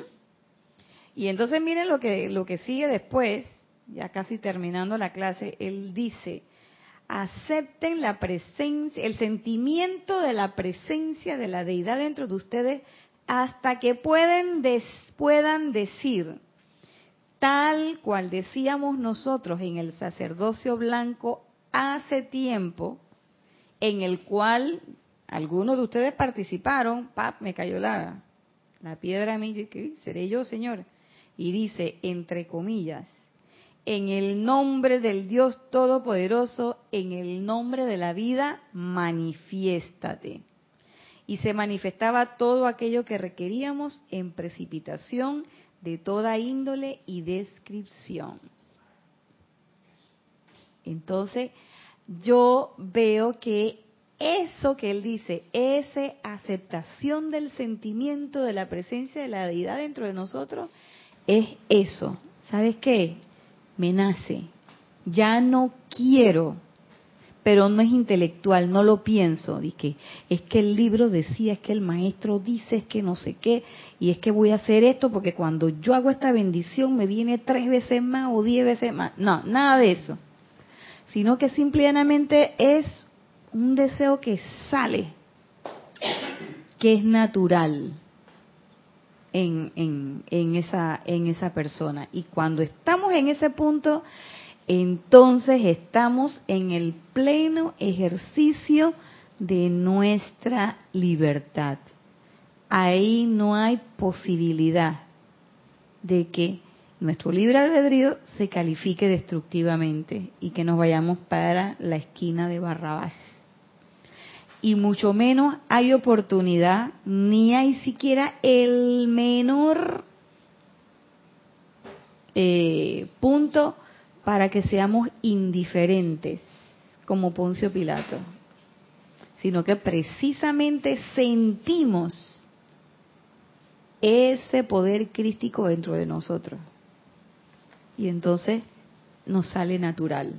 [SPEAKER 1] Y entonces miren lo que, lo que sigue después, ya casi terminando la clase, él dice, acepten la presencia, el sentimiento de la presencia de la deidad dentro de ustedes hasta que pueden puedan decir, tal cual decíamos nosotros en el sacerdocio blanco hace tiempo, en el cual algunos de ustedes participaron, pap, me cayó la, la piedra a mí, seré yo, Señor, y dice, entre comillas, en el nombre del Dios Todopoderoso, en el nombre de la vida, manifiéstate. Y se manifestaba todo aquello que requeríamos en precipitación de toda índole y descripción. Entonces, yo veo que eso que él dice, esa aceptación del sentimiento de la presencia de la deidad dentro de nosotros, es eso. ¿Sabes qué? Me nace, ya no quiero, pero no es intelectual, no lo pienso. Dice, es que el libro decía, es que el maestro dice, es que no sé qué, y es que voy a hacer esto porque cuando yo hago esta bendición me viene tres veces más o diez veces más. No, nada de eso. Sino que simplemente es un deseo que sale, que es natural en, en, en, esa, en esa persona. Y cuando estamos en ese punto, entonces estamos en el pleno ejercicio de nuestra libertad. Ahí no hay posibilidad de que nuestro libre albedrío se califique destructivamente y que nos vayamos para la esquina de Barrabás. Y mucho menos hay oportunidad, ni hay siquiera el menor eh, punto para que seamos indiferentes como Poncio Pilato, sino que precisamente sentimos ese poder crístico dentro de nosotros. Y entonces nos sale natural.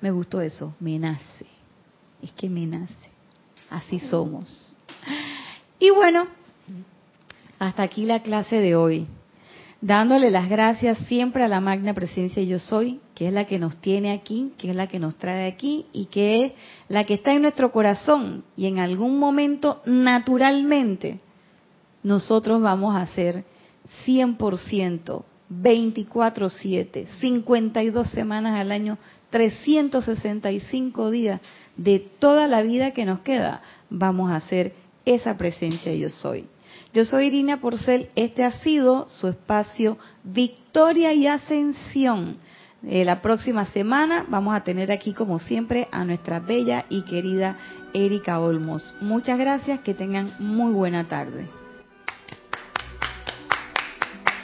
[SPEAKER 1] Me gustó eso, me nace. Es que me nace. Así somos. Y bueno, hasta aquí la clase de hoy dándole las gracias siempre a la magna presencia yo soy, que es la que nos tiene aquí, que es la que nos trae aquí y que es la que está en nuestro corazón y en algún momento naturalmente nosotros vamos a ser 100%, 24/7, 52 semanas al año, 365 días de toda la vida que nos queda, vamos a ser esa presencia yo soy. Yo soy Irina Porcel, este ha sido su espacio Victoria y Ascensión. Eh, la próxima semana vamos a tener aquí, como siempre, a nuestra bella y querida Erika Olmos. Muchas gracias, que tengan muy buena tarde.